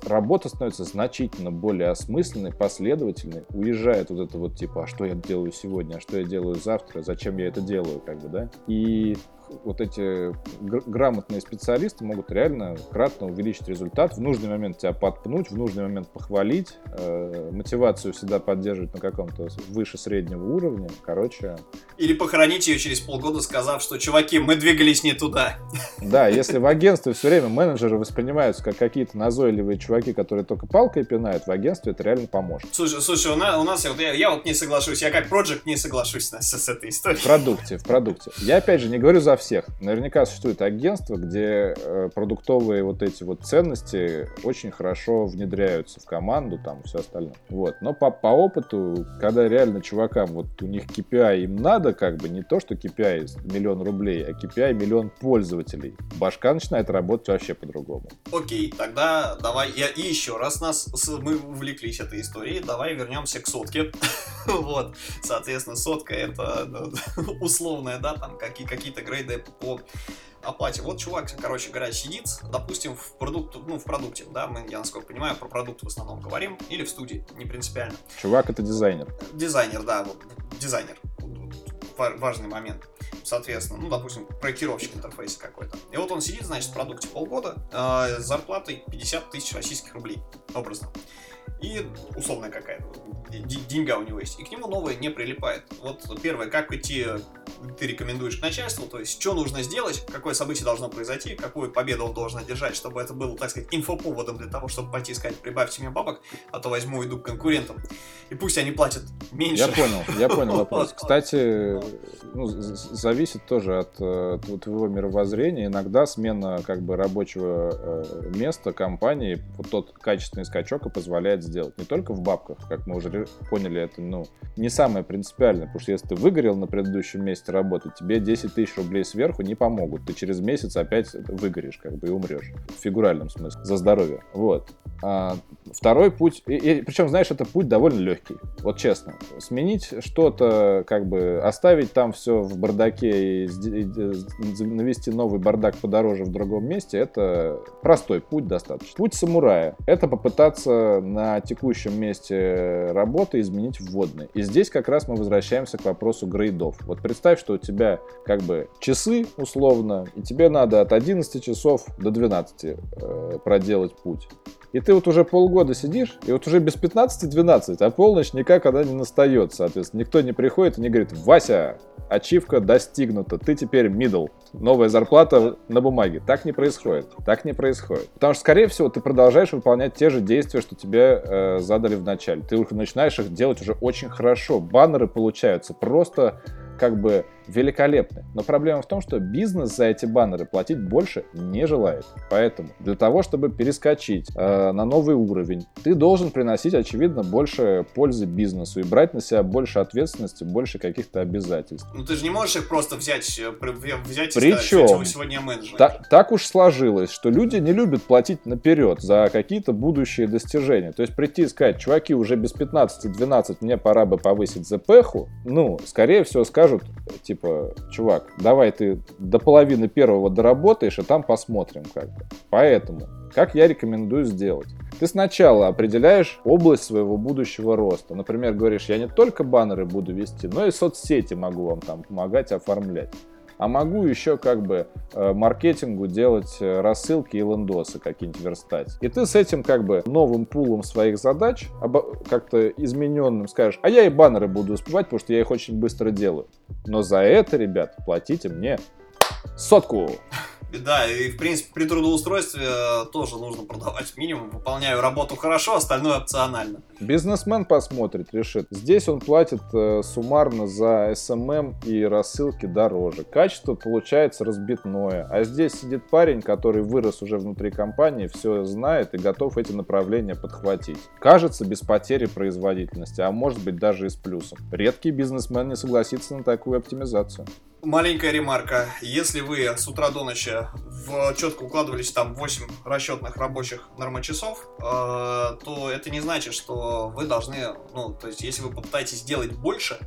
работа становится значительно более осмысленной, последовательной, уезжает вот это вот типа, а что я делаю сегодня, а что я делаю завтра, зачем я это делаю, как бы, да, и вот эти грамотные специалисты могут реально кратно увеличить результат, в нужный момент тебя подпнуть, в нужный момент похвалить, э, мотивацию всегда поддерживать на каком-то выше среднего уровня, короче.
Или похоронить ее через полгода, сказав, что, чуваки, мы двигались не туда.
Да, если в агентстве все время менеджеры воспринимаются как какие-то назойливые чуваки, которые только палкой пинают, в агентстве это реально поможет.
Слушай, слушай у нас, у нас я вот не соглашусь, я как проект не соглашусь с, с этой историей.
В продукте, в продукте. Я опять же не говорю за всех. Наверняка существует агентство, где э, продуктовые вот эти вот ценности очень хорошо внедряются в команду, там все остальное. Вот. Но по, по опыту, когда реально чувакам вот у них KPI им надо, как бы не то, что KPI миллион рублей, а KPI миллион пользователей, башка начинает работать вообще по-другому.
Окей, тогда давай, я, и еще раз нас, мы увлеклись этой историей, давай вернемся к сотке. вот, соответственно, сотка это ну, условная, да, там какие, какие-то грейды по оплате. Вот чувак, короче говоря, сидит, допустим, в продукте, ну, в продукте, да, мы, я насколько понимаю, про продукт в основном говорим, или в студии, не принципиально.
Чувак это дизайнер.
Дизайнер, да, вот, дизайнер. Важный момент. Соответственно, ну, допустим, проектировщик интерфейса какой-то. И вот он сидит, значит, в продукте полгода э, с зарплатой 50 тысяч российских рублей, образно и условная какая-то деньга у него есть, и к нему новое не прилипает. Вот первое, как идти ты рекомендуешь к начальству, то есть что нужно сделать, какое событие должно произойти, какую победу он должен одержать, чтобы это было, так сказать, инфоповодом для того, чтобы пойти сказать, прибавьте мне бабок, а то возьму иду к конкурентам. И пусть они платят меньше.
Я понял, я понял вопрос. Кстати, ну, зависит тоже от, э, от твоего мировоззрения. Иногда смена как бы рабочего э, места компании, вот тот качественный скачок и позволяет сделать. Не только в бабках, как мы уже поняли, это ну, не самое принципиальное, потому что если ты выгорел на предыдущем месте работы, тебе 10 тысяч рублей сверху не помогут. Ты через месяц опять выгоришь как бы и умрешь. В фигуральном смысле. За здоровье. Вот. А, второй путь, и, и, причем, знаешь, это путь довольно легкий. Вот честно. Сменить что-то, как бы оставить там все в бардаке и, и, и навести новый бардак подороже в другом месте, это простой путь достаточно. Путь самурая. Это попытаться на текущем месте работы изменить вводные. И здесь как раз мы возвращаемся к вопросу грейдов. Вот представь, что у тебя как бы часы условно, и тебе надо от 11 часов до 12 э, проделать путь. И ты вот уже полгода сидишь, и вот уже без 15-12, а полночь никак она не настает, соответственно. Никто не приходит и не говорит, Вася, ачивка достигнута, ты теперь middle, новая зарплата на бумаге. Так не происходит, так не происходит. Потому что, скорее всего, ты продолжаешь выполнять те же действия, что тебе э, задали в начале. Ты начинаешь их делать уже очень хорошо. Баннеры получаются просто как бы великолепны. Но проблема в том, что бизнес за эти баннеры платить больше не желает. Поэтому для того, чтобы перескочить э, на новый уровень, ты должен приносить, очевидно, больше пользы бизнесу и брать на себя больше ответственности, больше каких-то обязательств.
Ну ты же не можешь их просто взять, э, взять
Причем, и сказать, сегодня менеджер. Так, так уж сложилось, что люди не любят платить наперед за какие-то будущие достижения. То есть прийти и сказать, чуваки, уже без 15-12 мне пора бы повысить ЗПХу, ну, скорее всего скажут, типа, чувак, давай ты до половины первого доработаешь, и там посмотрим как бы. Поэтому, как я рекомендую сделать? Ты сначала определяешь область своего будущего роста. Например, говоришь, я не только баннеры буду вести, но и соцсети могу вам там помогать оформлять а могу еще как бы э, маркетингу делать э, рассылки и лендосы какие-нибудь верстать. И ты с этим как бы новым пулом своих задач, как-то измененным скажешь, а я и баннеры буду успевать, потому что я их очень быстро делаю. Но за это, ребят, платите мне сотку.
Да, и в принципе при трудоустройстве э, тоже нужно продавать минимум. Выполняю работу хорошо, остальное опционально.
Бизнесмен посмотрит, решит. Здесь он платит э, суммарно за SMM и рассылки дороже. Качество получается разбитное. А здесь сидит парень, который вырос уже внутри компании, все знает и готов эти направления подхватить. Кажется, без потери производительности, а может быть даже и с плюсом. Редкий бизнесмен не согласится на такую оптимизацию.
Маленькая ремарка. Если вы с утра до ночи в четко укладывались там 8 расчетных рабочих нормочасов, э, то это не значит, что вы должны, ну, то есть если вы попытаетесь сделать больше,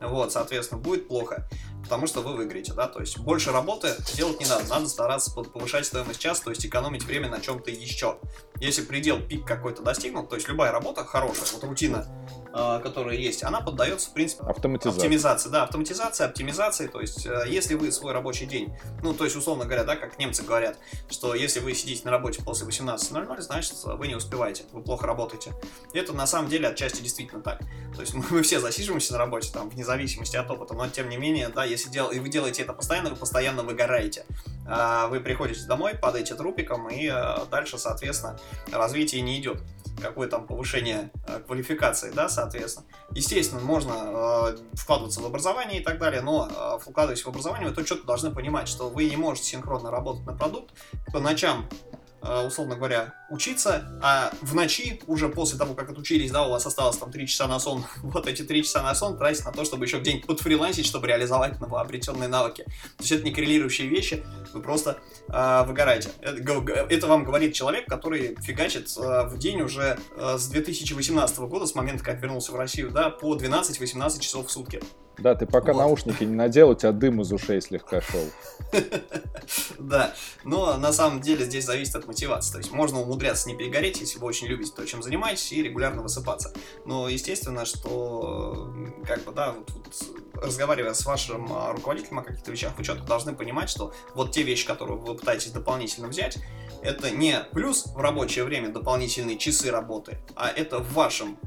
вот, соответственно, будет плохо, потому что вы выиграете, да, то есть больше работы делать не надо, надо стараться повышать стоимость часа, то есть экономить время на чем-то еще. Если предел пик какой-то достигнут, то есть любая работа хорошая, вот рутина, э, которая есть, она поддается, в принципе, оптимизации. Да, автоматизация, оптимизации. То есть, э, если вы свой рабочий день, ну, то есть, условно говоря, да, как немцы говорят, что если вы сидите на работе после 18.00, значит, вы не успеваете, вы плохо работаете. И это на самом деле отчасти действительно так. То есть, мы, мы все засиживаемся на работе, там, вне зависимости от опыта, но тем не менее, да, если дел, и вы делаете это постоянно, вы постоянно выгораете. А, вы приходите домой, падаете трупиком, и э, дальше, соответственно, развитие не идет какое там повышение э, квалификации, да, соответственно. Естественно, можно э, вкладываться в образование и так далее, но вкладываясь в образование, вы то четко должны понимать, что вы не можете синхронно работать на продукт по ночам условно говоря, учиться, а в ночи, уже после того, как отучились, да, у вас осталось там 3 часа на сон, вот эти 3 часа на сон тратить на то, чтобы еще день подфрилансить, чтобы реализовать новообретенные навыки. То есть это не коррелирующие вещи, вы просто э, выгораете. Это, это вам говорит человек, который фигачит э, в день уже э, с 2018 года, с момента, как вернулся в Россию, да, по 12-18 часов в сутки.
Да, ты пока вот. наушники не надел, у тебя дым из ушей слегка шел.
Да, но на самом деле здесь зависит от мотивации. То есть можно умудряться не перегореть, если вы очень любите то, чем занимаетесь, и регулярно высыпаться. Но естественно, что как бы, да, вот, вот, разговаривая с вашим а, руководителем о каких-то вещах, вы четко должны понимать, что вот те вещи, которые вы пытаетесь дополнительно взять, это не плюс в рабочее время дополнительные часы работы, а это в вашем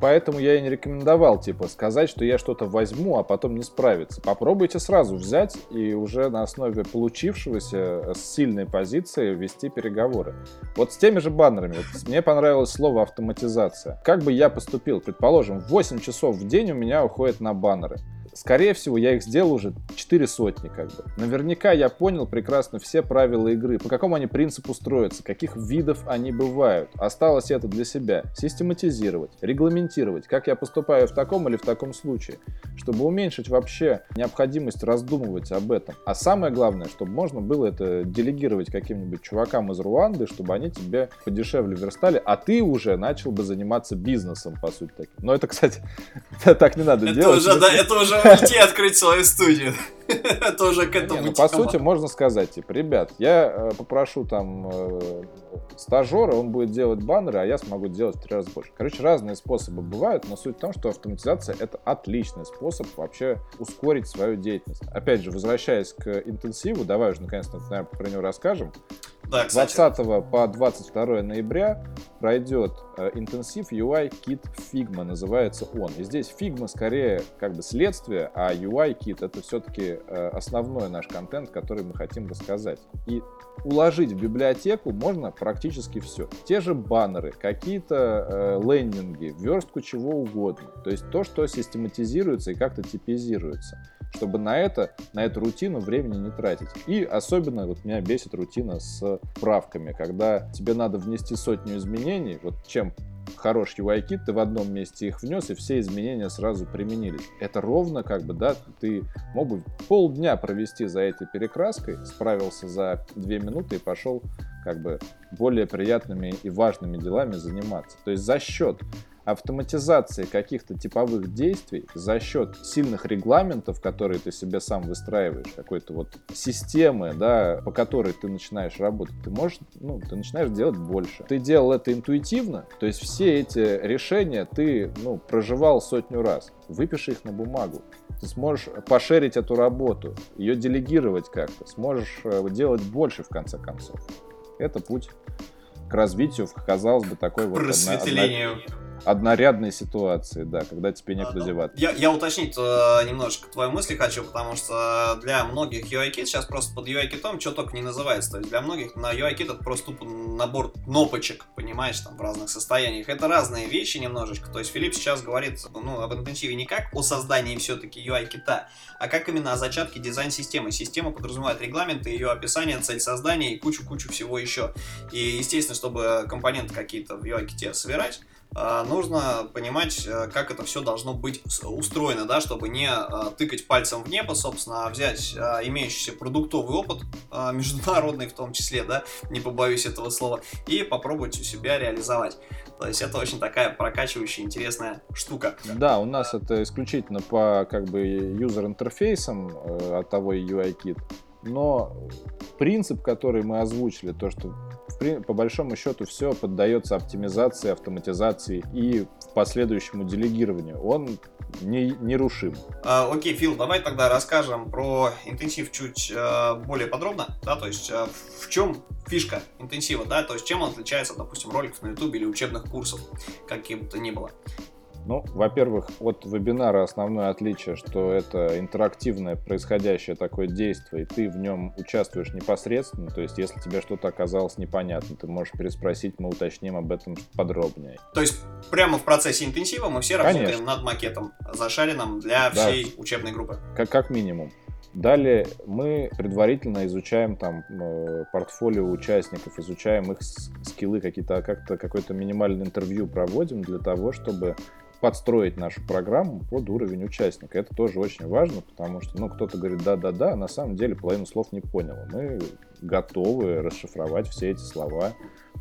Поэтому я и не рекомендовал, типа, сказать, что я что-то возьму, а потом не справиться. Попробуйте сразу взять и уже на основе получившегося э, с сильной позиции вести переговоры. Вот с теми же баннерами. Вот мне понравилось слово автоматизация. Как бы я поступил? Предположим, 8 часов в день у меня уходит на баннеры скорее всего, я их сделал уже 4 сотни, как бы. Наверняка я понял прекрасно все правила игры, по какому они принципу строятся, каких видов они бывают. Осталось это для себя. Систематизировать, регламентировать, как я поступаю в таком или в таком случае, чтобы уменьшить вообще необходимость раздумывать об этом. А самое главное, чтобы можно было это делегировать каким-нибудь чувакам из Руанды, чтобы они тебе подешевле верстали, а ты уже начал бы заниматься бизнесом, по сути. Таким. Но это, кстати, так не надо делать.
Это уже идти открыть свою студию. Тоже к этому
Не, ну, по сути, можно сказать, типа, ребят, я э, попрошу там э, стажера, он будет делать баннеры, а я смогу делать в три раза больше. Короче, разные способы бывают, но суть в том, что автоматизация — это отличный способ вообще ускорить свою деятельность. Опять же, возвращаясь к интенсиву, давай уже наконец-то, наверное, про него расскажем.
Да,
С 20 по 22 ноября пройдет э, интенсив UI Kit Figma, называется он. И здесь Figma скорее как бы следствие, а UI Kit это все-таки э, основной наш контент, который мы хотим рассказать. И уложить в библиотеку можно практически все. Те же баннеры, какие-то э, лендинги, верстку чего угодно. То есть то, что систематизируется и как-то типизируется чтобы на это, на эту рутину времени не тратить. И особенно вот меня бесит рутина с правками, когда тебе надо внести сотню изменений, вот чем хорош UI-кит, ты в одном месте их внес, и все изменения сразу применились. Это ровно как бы, да, ты мог бы полдня провести за этой перекраской, справился за две минуты и пошел как бы более приятными и важными делами заниматься. То есть за счет автоматизации каких-то типовых действий за счет сильных регламентов, которые ты себе сам выстраиваешь, какой-то вот системы, да, по которой ты начинаешь работать, ты можешь, ну, ты начинаешь делать больше. Ты делал это интуитивно, то есть все эти решения ты, ну, проживал сотню раз. Выпиши их на бумагу. Ты сможешь пошерить эту работу, ее делегировать как-то, сможешь э, делать больше в конце концов. Это путь к развитию, казалось бы, такой вот...
Просветлению.
Одна, однорядной ситуации, да, когда тебе некуда
ну,
деваться.
Я, я уточнить э, немножко твои мысли хочу, потому что для многих UI-кит сейчас просто под UI-китом что только не называется. То есть для многих на UI-кит это просто тупо набор кнопочек, понимаешь, там в разных состояниях. Это разные вещи немножечко. То есть Филипп сейчас говорит ну, об интенсиве не как о создании все-таки UI-кита, а как именно о зачатке дизайн-системы. Система подразумевает регламенты, ее описание, цель создания и кучу-кучу всего еще. И, естественно, чтобы компоненты какие-то в UI-ките собирать, а, нужно понимать, э, как это все должно быть устроено, да, чтобы не а, тыкать пальцем в небо, собственно, а взять имеющийся продуктовый опыт, международный в том числе, да, не побоюсь этого слова, и попробовать у себя реализовать. То есть это очень такая прокачивающая, интересная штука.
Да, у нас это исключительно по как бы юзер-интерфейсам э, от того UI-кит, но принцип, который мы озвучили, то, что по большому счету все поддается оптимизации, автоматизации и последующему делегированию. Он не, нерушим.
А, окей, Фил, давай тогда расскажем про интенсив чуть а, более подробно, да, то есть а, в чем фишка интенсива, да, то есть чем он отличается, допустим, роликов на YouTube или учебных курсов, каким бы то ни было.
Ну, во-первых, от вебинара основное отличие, что это интерактивное происходящее такое действие, и ты в нем участвуешь непосредственно, то есть если тебе что-то оказалось непонятно, ты можешь переспросить, мы уточним об этом подробнее.
То есть прямо в процессе интенсива мы все Конечно. работаем над макетом, зашаренным для всей да. учебной группы?
Как, как минимум. Далее мы предварительно изучаем там э, портфолио участников, изучаем их скиллы, какие-то как-то какое-то минимальное интервью проводим для того, чтобы подстроить нашу программу под уровень участника. Это тоже очень важно, потому что, ну, кто-то говорит да-да-да, а на самом деле половину слов не понял. Мы готовы расшифровать все эти слова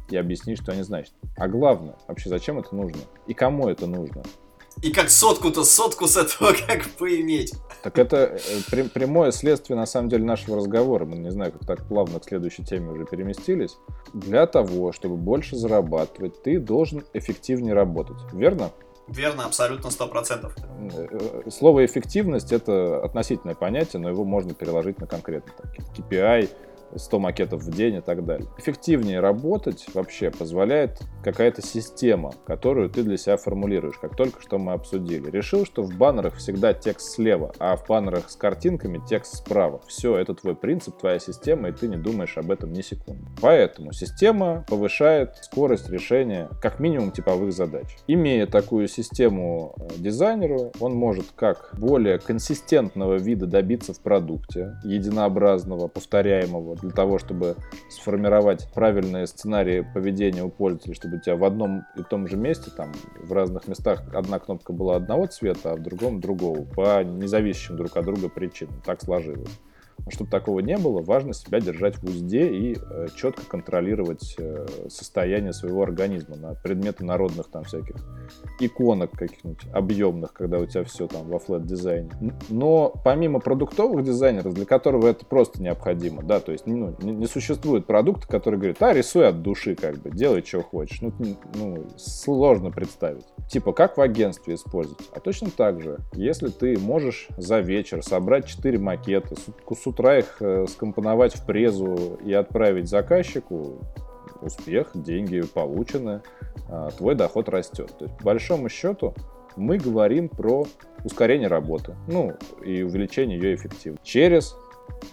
и объяснить, что они значат. А главное, вообще, зачем это нужно? И кому это нужно?
И как сотку-то, сотку с этого как поиметь.
Так это э, прямое следствие, на самом деле, нашего разговора. Мы, не знаю, как так плавно к следующей теме уже переместились. Для того, чтобы больше зарабатывать, ты должен эффективнее работать. Верно?
Верно, абсолютно сто процентов.
Э, слово эффективность это относительное понятие, но его можно переложить на конкретный там, KPI, 100 макетов в день и так далее. Эффективнее работать вообще позволяет какая-то система, которую ты для себя формулируешь, как только что мы обсудили. Решил, что в баннерах всегда текст слева, а в баннерах с картинками текст справа. Все, это твой принцип, твоя система, и ты не думаешь об этом ни секунды. Поэтому система повышает скорость решения как минимум типовых задач. Имея такую систему э, дизайнеру, он может как более консистентного вида добиться в продукте, единообразного, повторяемого, для того, чтобы сформировать правильные сценарии поведения у пользователя, чтобы у тебя в одном и том же месте, там, в разных местах одна кнопка была одного цвета, а в другом другого, по независящим друг от друга причинам. Так сложилось. Чтобы такого не было, важно себя держать в узде и э, четко контролировать э, состояние своего организма на предметы народных там всяких иконок каких-нибудь объемных, когда у тебя все там во флэт-дизайне. Но помимо продуктовых дизайнеров, для которого это просто необходимо, да, то есть ну, не, не существует продукта, который говорит, а, рисуй от души, как бы, делай, что хочешь. Ну, ну, сложно представить. Типа, как в агентстве использовать? А точно так же, если ты можешь за вечер собрать 4 макета, с утра их э, скомпоновать в презу и отправить заказчику, успех, деньги получены, а, твой доход растет. То есть, по большому счету, мы говорим про ускорение работы, ну, и увеличение ее эффективности. Через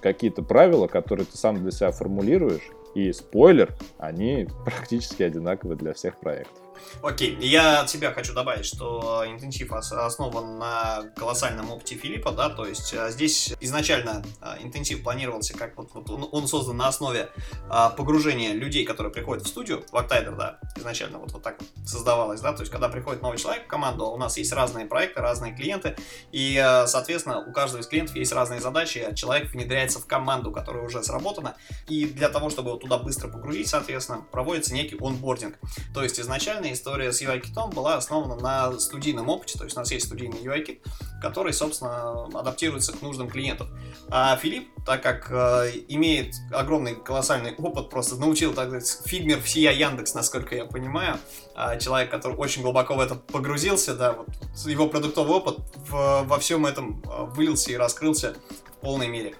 какие-то правила, которые ты сам для себя формулируешь, и спойлер, они практически одинаковы для всех проектов.
Окей, я от себя хочу добавить, что интенсив основан на колоссальном опыте Филиппа, да, то есть а, здесь изначально а, интенсив планировался как вот, вот он, создан на основе а, погружения людей, которые приходят в студию, в Octider, да, изначально вот, вот так создавалось, да, то есть когда приходит новый человек в команду, у нас есть разные проекты, разные клиенты, и, соответственно, у каждого из клиентов есть разные задачи, а человек внедряется в команду, которая уже сработана, и для того, чтобы его туда быстро погрузить, соответственно, проводится некий онбординг, то есть изначально история с UI-китом была основана на студийном опыте, то есть у нас есть студийный UI-кит, который, собственно, адаптируется к нуждам клиентов. А Филипп, так как э, имеет огромный колоссальный опыт, просто научил, так сказать, фигмер всея Яндекс, насколько я понимаю, э, человек, который очень глубоко в это погрузился, да, вот его продуктовый опыт в, во всем этом э, вылился и раскрылся в полной мере.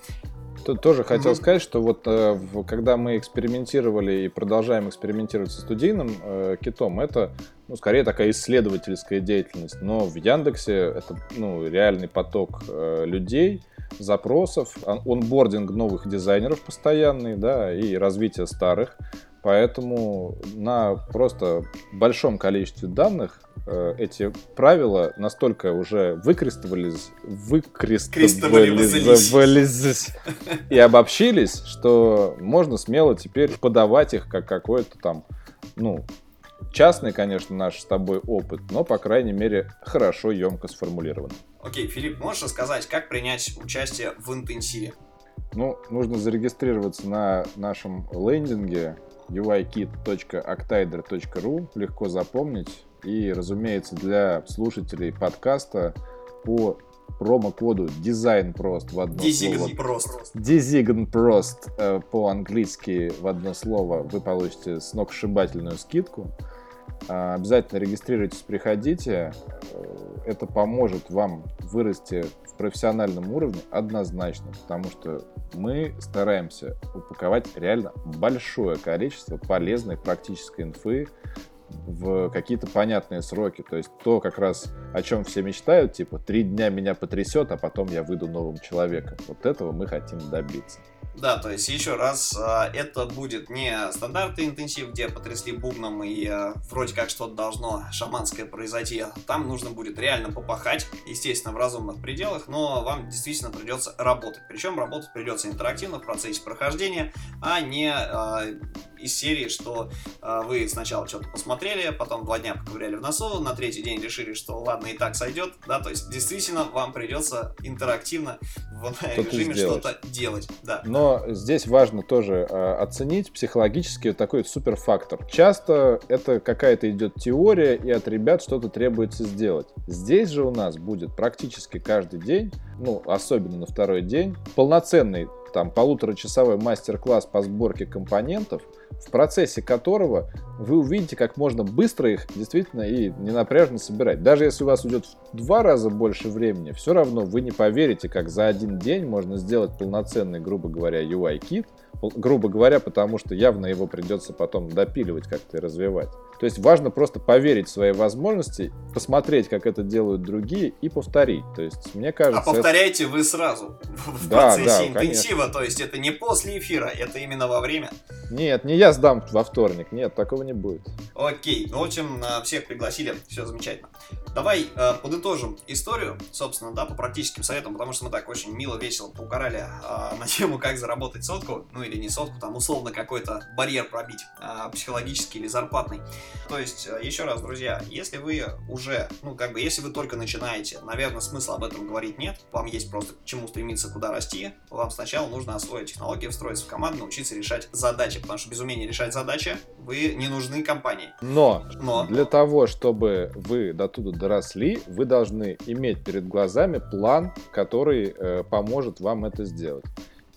Тоже хотел mm-hmm. сказать, что вот э, когда мы экспериментировали и продолжаем экспериментировать со студийным э, китом, это ну, скорее такая исследовательская деятельность. Но в Яндексе это ну, реальный поток э, людей, запросов, онбординг новых дизайнеров постоянный, да, и развитие старых. Поэтому на просто большом количестве данных э, эти правила настолько уже выкрестовались, выкрестовались и обобщились, что можно смело теперь подавать их как какой-то там, ну, частный, конечно, наш с тобой опыт, но, по крайней мере, хорошо, емко сформулирован.
Окей, Филипп, можешь рассказать, как принять участие в интенсиве?
Ну, нужно зарегистрироваться на нашем лендинге uikit.octider.ru, легко запомнить. И, разумеется, для слушателей подкаста по промокоду Design Prost в одно
Design
слово. Design Prost э, по-английски в одно слово вы получите сногсшибательную скидку. Э, обязательно регистрируйтесь, приходите. Э, это поможет вам вырасти профессиональном уровне однозначно, потому что мы стараемся упаковать реально большое количество полезной практической инфы в какие-то понятные сроки. То есть то, как раз о чем все мечтают, типа три дня меня потрясет, а потом я выйду новым человеком. Вот этого мы хотим добиться.
Да, то есть еще раз, а, это будет не стандартный интенсив, где потрясли бубном и а, вроде как что-то должно шаманское произойти. Там нужно будет реально попахать, естественно, в разумных пределах, но вам действительно придется работать. Причем работать придется интерактивно в процессе прохождения, а не из серии, что э, вы сначала что-то посмотрели, потом два дня поковыряли в носу, на третий день решили, что ладно, и так сойдет, да, то есть действительно вам придется интерактивно в онлайн-режиме что-то делать, да.
Но но здесь важно тоже э, оценить психологически такой суперфактор. Часто это какая-то идет теория, и от ребят что-то требуется сделать. Здесь же у нас будет практически каждый день, ну, особенно на второй день, полноценный там полуторачасовой мастер-класс по сборке компонентов, в процессе которого вы увидите, как можно быстро их действительно и ненапряжно собирать. Даже если у вас уйдет в два раза больше времени, все равно вы не поверите, как за один день можно сделать полноценный, грубо говоря, UI-кит, грубо говоря, потому что явно его придется потом допиливать как-то и развивать. То есть важно просто поверить в свои возможности, посмотреть, как это делают другие и повторить. То есть мне кажется...
А повторяйте это... вы сразу в да, процессе да, интенсива, конечно. то есть это не после эфира, это именно во время.
нет, не я сдам во вторник. Нет, такого не будет.
Окей, ну, в общем, э, всех пригласили, все замечательно. Давай э, подытожим историю, собственно, да, по практическим советам, потому что мы так очень мило, весело поугорали э, на тему, как заработать сотку, ну или не сотку, там условно какой-то барьер пробить, э, психологический или зарплатный. То есть, э, еще раз, друзья, если вы уже, ну как бы, если вы только начинаете, наверное, смысла об этом говорить нет, вам есть просто к чему стремиться, куда расти, вам сначала нужно освоить технологии, встроиться в команду, научиться решать задачи, потому что без умения решать задачи вы не нужны компании.
Но, Но. для того, чтобы вы до туда доросли, вы должны иметь перед глазами план, который э, поможет вам это сделать.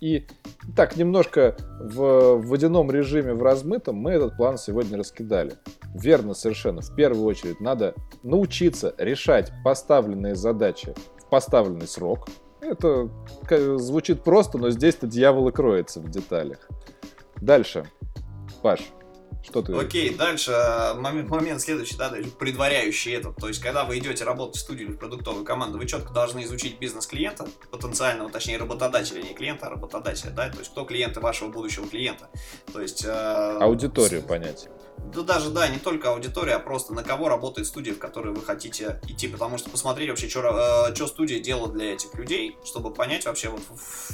И так, немножко в водяном режиме, в размытом, мы этот план сегодня раскидали. Верно совершенно. В первую очередь надо научиться решать поставленные задачи в поставленный срок. Это звучит просто, но здесь-то дьявол и кроется в деталях. Дальше. Паш, что ты?
Окей, дальше э, момент, момент следующий, да, предваряющий этот. То есть, когда вы идете работать в студию или в продуктовую команду, вы четко должны изучить бизнес клиента, потенциального, точнее, работодателя, не клиента, а работодателя, да, то есть, кто клиенты вашего будущего клиента. То есть... Э,
Аудиторию с... понять.
Да даже, да, не только аудитория, а просто на кого работает студия, в которую вы хотите идти. Потому что посмотреть вообще, что, э, что студия делает для этих людей, чтобы понять вообще, вот,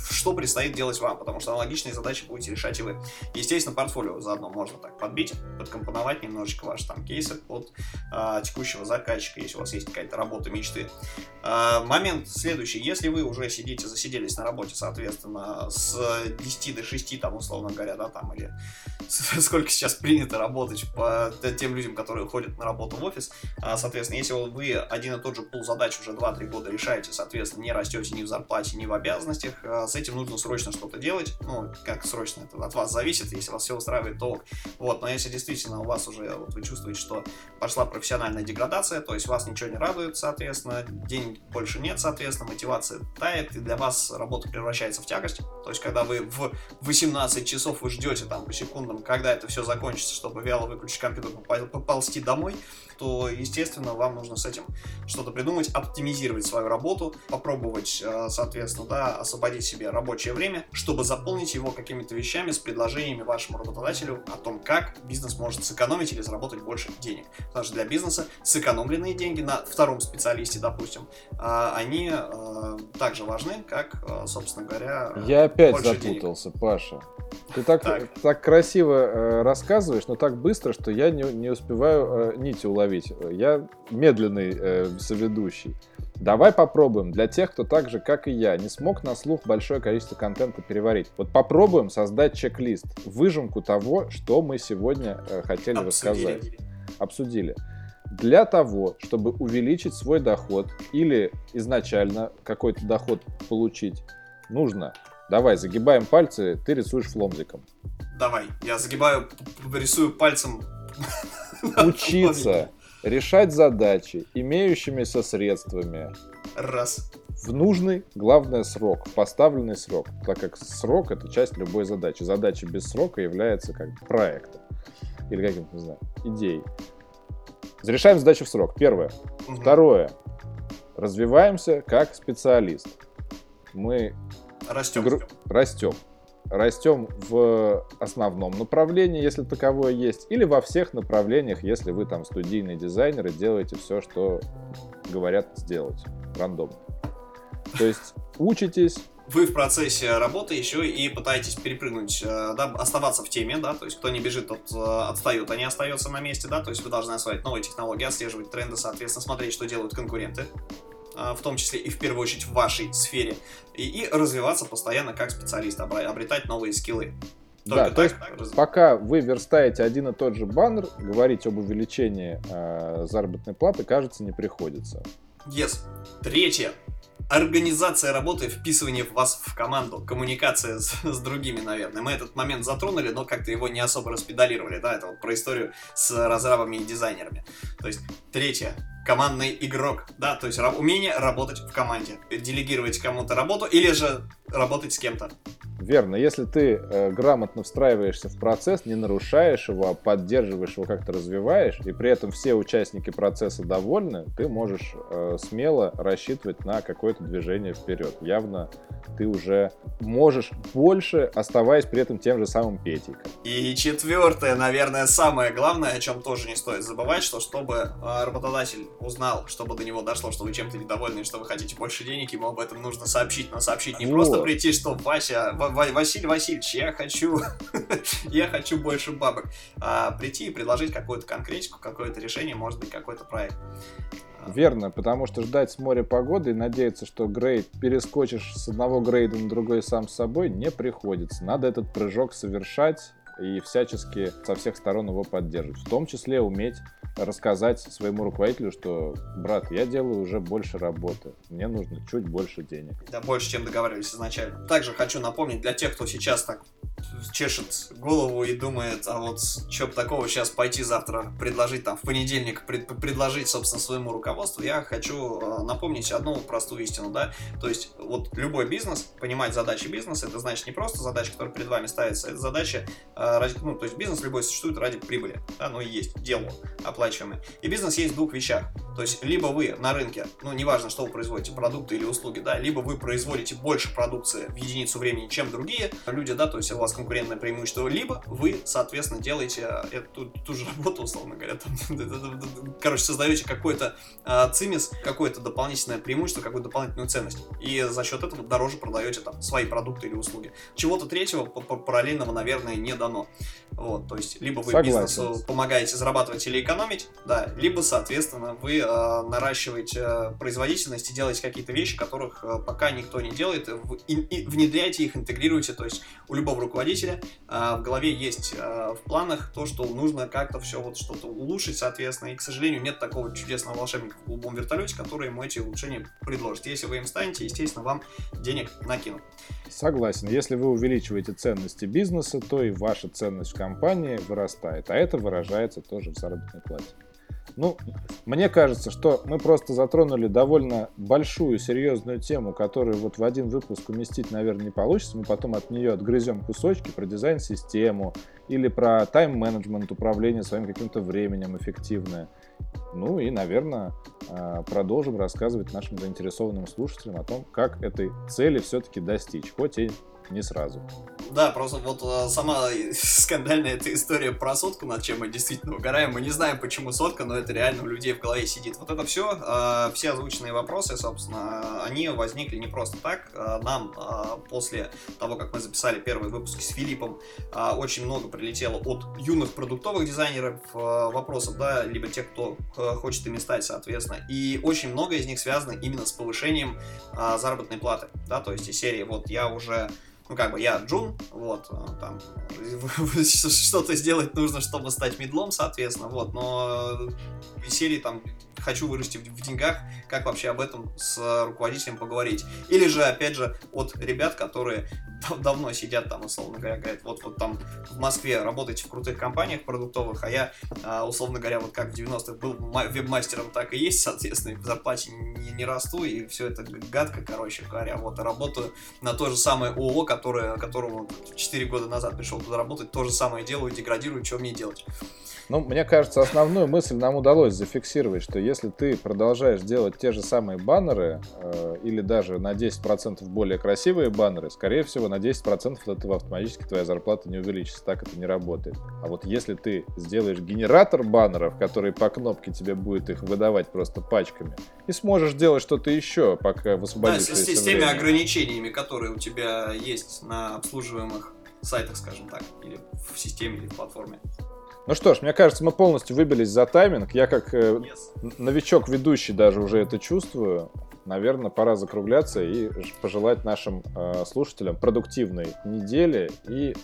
что предстоит делать вам. Потому что аналогичные задачи будете решать и вы. Естественно, портфолио заодно можно так подбить, подкомпоновать немножечко ваши там кейсы под э, текущего заказчика, если у вас есть какая-то работа мечты. Э, момент следующий. Если вы уже сидите, засиделись на работе, соответственно, с 10 до 6, там, условно говоря, да, там, или сколько сейчас принято работать по тем людям, которые ходят на работу в офис. А, соответственно, если вы один и тот же пул задач уже 2-3 года решаете, соответственно, не растете ни в зарплате, ни в обязанностях, а, с этим нужно срочно что-то делать. Ну, как срочно, это от вас зависит, если вас все устраивает, то вот. Но если действительно у вас уже, вот вы чувствуете, что пошла профессиональная деградация, то есть вас ничего не радует, соответственно, денег больше нет, соответственно, мотивация тает, и для вас работа превращается в тягость. То есть, когда вы в 18 часов вы ждете там по секундам, когда это все закончится, чтобы вяло выключить компьютер, поползти домой, то, естественно, вам нужно с этим что-то придумать, оптимизировать свою работу, попробовать, э, соответственно, да, освободить себе рабочее время, чтобы заполнить его какими-то вещами с предложениями вашему работодателю о том, как бизнес может сэкономить или заработать больше денег. Потому что для бизнеса сэкономленные деньги на втором специалисте, допустим, э, они э, также важны, как, собственно говоря,
Я опять запутался, денег. Паша. Ты так, так. так красиво рассказываешь, но так быстро, что я не, не успеваю нити уловить. Я медленный э, соведущий. Давай попробуем для тех, кто так же, как и я, не смог на слух большое количество контента переварить. Вот попробуем создать чек-лист, выжимку того, что мы сегодня э, хотели Обсудили. рассказать. Обсудили. Для того, чтобы увеличить свой доход или изначально какой-то доход получить, нужно Давай, загибаем пальцы, ты рисуешь фломзиком.
Давай, я загибаю, рисую пальцем.
Учиться решать задачи имеющимися средствами.
Раз.
В нужный, главное, срок, поставленный срок, так как срок это часть любой задачи. Задача без срока является как проектом или каким-то, не знаю, идеей. Зарешаем задачу в срок. Первое. Угу. Второе. Развиваемся как специалист. Мы
Растем. Гр...
Растем. Растем в основном направлении, если таковое есть, или во всех направлениях, если вы там студийный дизайнер и делаете все, что говорят сделать рандомно. То есть учитесь,
вы в процессе работы еще и пытаетесь перепрыгнуть, э, да, оставаться в теме, да, то есть кто не бежит, тот э, отстает, а не остается на месте, да, то есть вы должны осваивать новые технологии, отслеживать тренды, соответственно, смотреть, что делают конкуренты, в том числе и в первую очередь в вашей сфере, и, и развиваться постоянно как специалист, обретать новые скиллы.
Только да, то есть раз... пока вы верстаете один и тот же баннер, говорить об увеличении э, заработной платы, кажется, не приходится.
Yes. Третье. Организация работы, вписывание вас в команду, коммуникация с, с другими, наверное. Мы этот момент затронули, но как-то его не особо распедалировали, да, это вот про историю с разрабами и дизайнерами. То есть, третье, командный игрок, да, то есть умение работать в команде, делегировать кому-то работу или же работать с кем-то.
Верно. Если ты э, грамотно встраиваешься в процесс, не нарушаешь его, а поддерживаешь его, как-то развиваешь, и при этом все участники процесса довольны, ты можешь э, смело рассчитывать на какое какое-то движение вперед. Явно ты уже можешь больше, оставаясь при этом тем же самым Петейком.
И четвертое, наверное, самое главное, о чем тоже не стоит забывать, что чтобы а, работодатель узнал, чтобы до него дошло, что вы чем-то недовольны, что вы хотите больше денег, ему об этом нужно сообщить, но сообщить не вот. просто прийти, что Вася, В Василий Васильевич, я хочу, я хочу больше бабок, а прийти и предложить какую-то конкретику, какое-то решение, может быть, какой-то проект.
Верно, потому что ждать с моря погоды и надеяться, что грейд перескочишь с одного грейда на другой сам с собой, не приходится. Надо этот прыжок совершать и всячески со всех сторон его поддерживать. В том числе уметь рассказать своему руководителю, что, брат, я делаю уже больше работы, мне нужно чуть больше денег.
Да, больше, чем договаривались изначально. Также хочу напомнить для тех, кто сейчас так чешет голову и думает, а вот что бы такого сейчас пойти завтра предложить, там, в понедельник пред, предложить, собственно, своему руководству, я хочу э, напомнить одну простую истину, да, то есть вот любой бизнес, понимать задачи бизнеса, это значит не просто задача, которая перед вами ставится, это задача, э, ну, то есть бизнес любой существует ради прибыли, да, ну и есть, дело оплачиваемое. И бизнес есть в двух вещах, то есть либо вы на рынке, ну, неважно, что вы производите, продукты или услуги, да, либо вы производите больше продукции в единицу времени, чем другие люди, да, то есть у вас конкурентное преимущество, либо вы, соответственно, делаете э, эту ту же работу, условно говоря, там, короче, создаете какой-то э, цимис, какое-то дополнительное преимущество, какую-то дополнительную ценность, и за счет этого дороже продаете там свои продукты или услуги. Чего-то третьего параллельного, наверное, не дано. Вот, то есть, либо вы Согласен. бизнесу помогаете зарабатывать или экономить, да, либо, соответственно, вы э, наращиваете э, производительность и делаете какие-то вещи, которых э, пока никто не делает, и, и внедряете их, интегрируете, то есть у любого руководителя э, в голове есть э, в планах то, что нужно как-то все вот что-то улучшить, соответственно, и, к сожалению, нет такого чудесного волшебника в голубом вертолете, который ему эти улучшения предложит. Если вы им станете, естественно, вам денег накинут.
Согласен. Если вы увеличиваете ценности бизнеса, то и ваша ценность в компании вырастает, а это выражается тоже в заработной плате. Ну, мне кажется, что мы просто затронули довольно большую, серьезную тему, которую вот в один выпуск уместить, наверное, не получится. Мы потом от нее отгрызем кусочки про дизайн-систему или про тайм-менеджмент, управление своим каким-то временем эффективное. Ну и, наверное, а, продолжим рассказывать нашим заинтересованным слушателям о том, как этой цели все-таки достичь, хоть и не сразу.
Да, просто вот э, сама скандальная эта история про сотку, над чем мы действительно угораем. Мы не знаем, почему сотка, но это реально у людей в голове сидит. Вот это все, э, все озвученные вопросы, собственно, они возникли не просто так. Э, нам после того, как мы записали первый выпуск с Филиппом, очень много прилетело от юных продуктовых дизайнеров вопросов, да, либо тех, кто хочет ими стать, соответственно. И очень много из них связано именно с повышением заработной платы, да, то есть из серии вот я уже ну, как бы я Джун, вот, э, там, что-то сделать нужно, чтобы стать медлом, соответственно, вот, но серии там хочу вырасти в, деньгах, как вообще об этом с руководителем поговорить. Или же, опять же, от ребят, которые дав давно сидят там, условно говоря, говорят, вот, вот там в Москве работаете в крутых компаниях продуктовых, а я, а, условно говоря, вот как в 90-х был веб-мастером, так и есть, соответственно, в зарплате не, не расту, и все это гадко, короче говоря, вот, работаю на то же самое ООО, которое, которому 4 года назад пришел туда работать, то же самое делаю, деградирую, что мне делать?
Ну, мне кажется, основную мысль нам удалось зафиксировать, что если ты продолжаешь делать те же самые баннеры, э, или даже на 10% более красивые баннеры, скорее всего, на 10% от этого автоматически твоя зарплата не увеличится. Так это не работает. А вот если ты сделаешь генератор баннеров, который по кнопке тебе будет их выдавать просто пачками, и сможешь делать что-то еще, пока высвободишься
Да, с, с теми ограничениями, которые у тебя есть на обслуживаемых сайтах, скажем так, или в системе, или в платформе.
Ну что ж, мне кажется, мы полностью выбились за тайминг. Я как э, yes. новичок ведущий даже уже это чувствую. Наверное, пора закругляться и пожелать нашим э, слушателям продуктивной недели и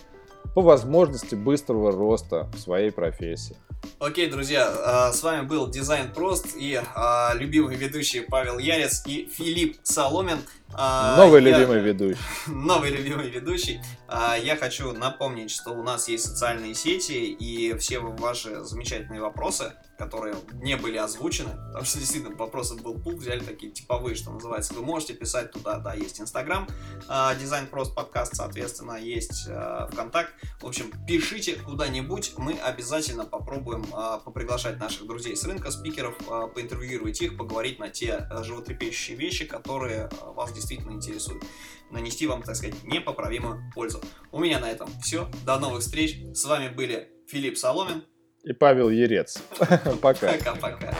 по возможности быстрого роста в своей профессии.
Окей, друзья, э, с вами был Дизайн Прост и э, любимый ведущий Павел Ярец и Филипп Соломин. А,
Новый
я-
любимый ведущий.
новый любимый ведущий. А, Я хочу напомнить, что у нас есть социальные сети, и все ваши замечательные вопросы, которые не были озвучены, потому что действительно вопросов был пул, взяли такие типовые, что называется. Вы можете писать туда, да, есть Инстаграм, а, Дизайн Прост подкаст, соответственно, есть ВКонтакт. В общем, пишите куда-нибудь, мы обязательно попробуем поприглашать наших друзей с рынка, спикеров, поинтервьюировать их, поговорить на те а, животрепещущие вещи, которые вас действительно интересуют нанести вам, так сказать, непоправимую пользу. У меня на этом все. До новых встреч. С вами были Филипп Соломин.
И Павел Ерец. Пока.
Пока-пока.